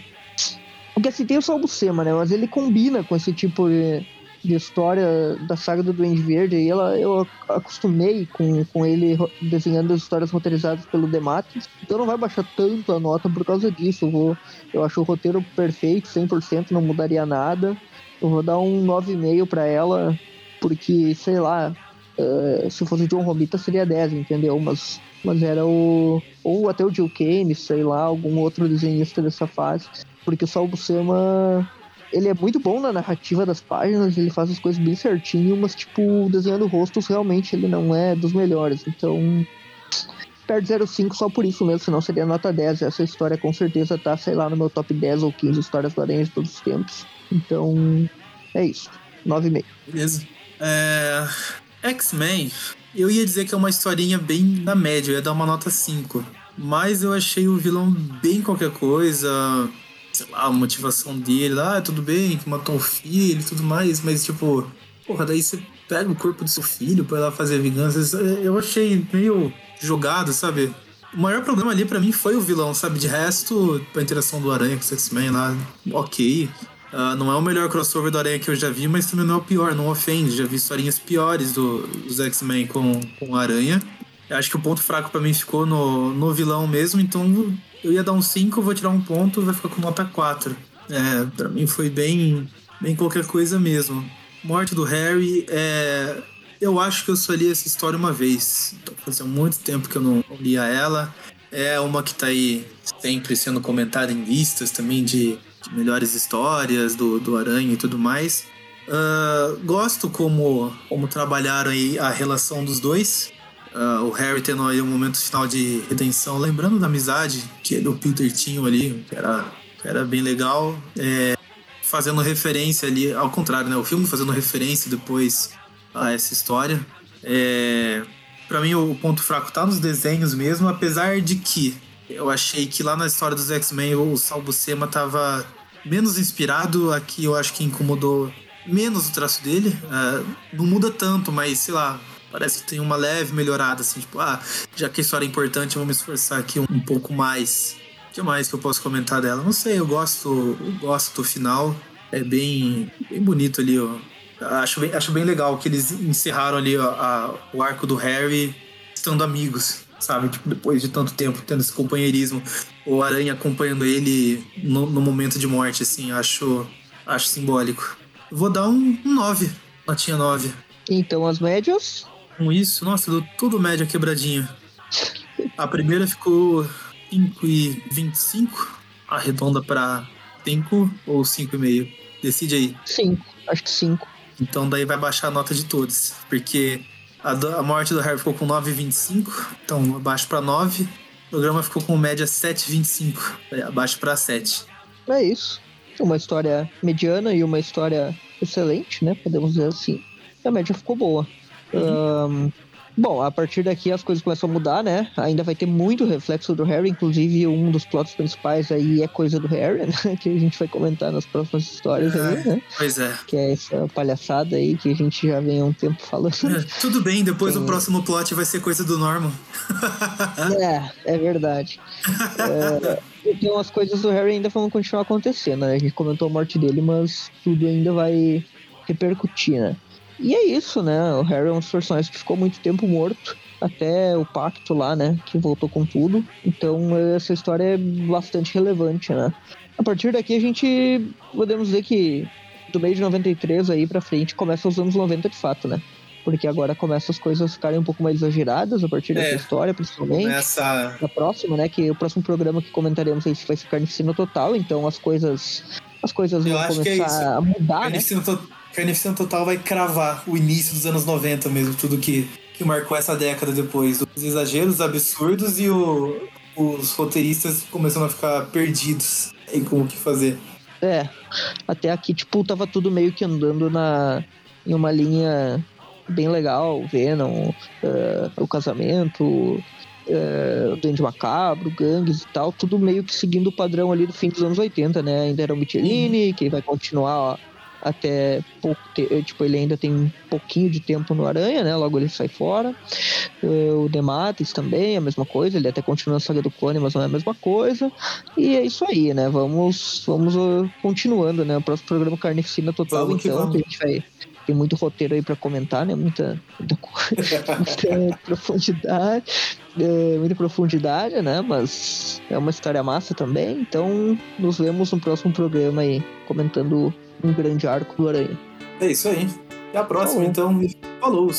D: Porque assim, tem o Salbucema, né? Mas ele combina com esse tipo de, de história da saga do Duende Verde. E ela, eu acostumei com, com ele desenhando as histórias roteirizadas pelo Dematis. Então não vai baixar tanto a nota por causa disso. Eu, vou, eu acho o roteiro perfeito, 100%, não mudaria nada. Eu vou dar um 9,5 pra ela, porque, sei lá, eh, se fosse John Romita seria 10, entendeu? Mas, mas era o. Ou até o Jill Kane, sei lá, algum outro desenhista dessa fase. Porque o Saul Buscema, ele é muito bom na narrativa das páginas, ele faz as coisas bem certinho, mas, tipo, desenhando rostos, realmente ele não é dos melhores. Então, perde 0,5 só por isso mesmo, senão seria nota 10. Essa história com certeza tá, sei lá, no meu top 10 ou 15 histórias do Aranha de todos os tempos. Então, é isso. 9,5.
C: Beleza. É... X-Men, eu ia dizer que é uma historinha bem na média, eu ia dar uma nota 5. Mas eu achei o vilão bem qualquer coisa. Sei lá, a motivação dele, ah, tudo bem, que matou o filho e tudo mais, mas tipo, porra, daí você pega o corpo do seu filho pra ir lá fazer vingança. Eu achei meio jogado, sabe? O maior problema ali pra mim foi o vilão, sabe? De resto, a interação do Aranha com os X-Men lá, ok. Ah, não é o melhor crossover do Aranha que eu já vi, mas também não é o pior, não ofende. Já vi historinhas piores do- dos X-Men com, com o Aranha. Eu acho que o ponto fraco pra mim ficou no, no vilão mesmo, então eu ia dar um 5, vou tirar um ponto, vai ficar com nota 4. É, pra mim foi bem, bem qualquer coisa mesmo. Morte do Harry, é, eu acho que eu só li essa história uma vez. Então, fazia muito tempo que eu não lia ela. É uma que tá aí sempre sendo comentada em listas também de, de melhores histórias do, do Aranha e tudo mais. Ah, gosto como, como trabalharam aí a relação dos dois. Ah, o Harry tendo aí um momento final de redenção, lembrando da amizade que ele e o Peter tinham ali, que era, que era bem legal. É, fazendo referência ali, ao contrário, né? O filme fazendo referência depois a essa história. É, para mim, o ponto fraco tá nos desenhos mesmo, apesar de que eu achei que lá na história dos X-Men o Sal Buscema tava menos inspirado. Aqui eu acho que incomodou menos o traço dele. Ah, não muda tanto, mas sei lá, parece que tem uma leve melhorada, assim, tipo, ah, já que a história é importante, vou me esforçar aqui um, um pouco mais. O que mais que eu posso comentar dela? Não sei, eu gosto, eu gosto do final. É bem, bem bonito ali, ó. Acho bem, acho bem legal que eles encerraram ali ó, a- o arco do Harry estando amigos, sabe? Tipo, depois de tanto tempo tendo esse companheirismo. O Aranha acompanhando ele no, no momento de morte, assim, acho, acho simbólico. Vou dar um 9, notinha 9.
D: Então, as médias.
C: Com isso, nossa, deu tudo média quebradinha. A primeira ficou 5,25, arredonda pra 5 ou 5,5. Decide aí.
D: 5. Acho que 5.
C: Então daí vai baixar a nota de todos. Porque a, do- a morte do Harry ficou com 9,25. Então abaixo pra 9. O programa ficou com média 7,25. Daí Abaixo pra 7.
D: É isso. Uma história mediana e uma história excelente, né? Podemos dizer assim. A média ficou boa. Ahn, Bom, a partir daqui as coisas começam a mudar, né? Ainda vai ter muito reflexo do Harry, inclusive um dos plots principais aí é coisa do Harry, (laughs) né? Que a gente vai comentar nas próximas histórias
E: É,
D: aí, né?
E: Pois é.
D: Que é essa palhaçada aí que a gente já vem há um tempo falando.
E: É, Tudo bem, depois
D: Tem-
E: o próximo plot vai ser coisa do Norman. (laughs)
D: É, é verdade. É, então as coisas do Harry ainda vão continuar acontecendo, né? A gente comentou a morte dele, mas tudo ainda vai repercutir, né? E é isso, né? O Harry é um dos personagens que ficou muito tempo morto, até o pacto lá, né? Que voltou com tudo. Então essa história é bastante relevante, né? A partir daqui a gente podemos dizer que do meio de 93 aí pra frente começa os anos 90 de fato, né? Porque agora começam as coisas a ficarem um pouco mais exageradas a partir dessa
E: É.
D: história, principalmente
E: Nessa.
D: na próxima, né? Que o próximo programa que comentaremos aí vai ser Carnificina Total, então as coisas. As coisas
E: Eu
D: vão
E: é
D: começar
E: isso.
D: a mudar, né?
E: Carnificina, to... Carnificina Total vai cravar o início dos anos 90 mesmo, tudo que, que marcou essa década depois. Os exageros absurdos e o- os roteiristas começando a ficar perdidos em como o que fazer.
D: É. Até aqui, tipo, tava tudo meio que andando na, em uma linha bem legal, Venom, eh, o casamento, eh, o Duende Macabro, gangues e tal, tudo meio que seguindo o padrão ali do fim dos anos 80, né? Ainda era o Michelini, que vai continuar ó, até pouco te- tipo, ele ainda tem um pouquinho de tempo no Aranha, né? Logo ele sai fora. Eh, o Dematis também, a mesma coisa, ele até continua a saga do clone, mas não é a mesma coisa. E é isso aí, né? Vamos, vamos uh, continuando, né? O próximo programa Carnificina Total,
E: Vamos que
D: então,
E: vamos.
D: a gente vai. Tem muito roteiro aí pra comentar, né? Muita, muita, (laughs) muita profundidade. é, muita profundidade, né? Mas é uma história massa também. Então, nos vemos no próximo programa aí, comentando um grande arco do Aranha.
E: É isso aí. Até a próxima,
D: Falou.
E: então. Falou!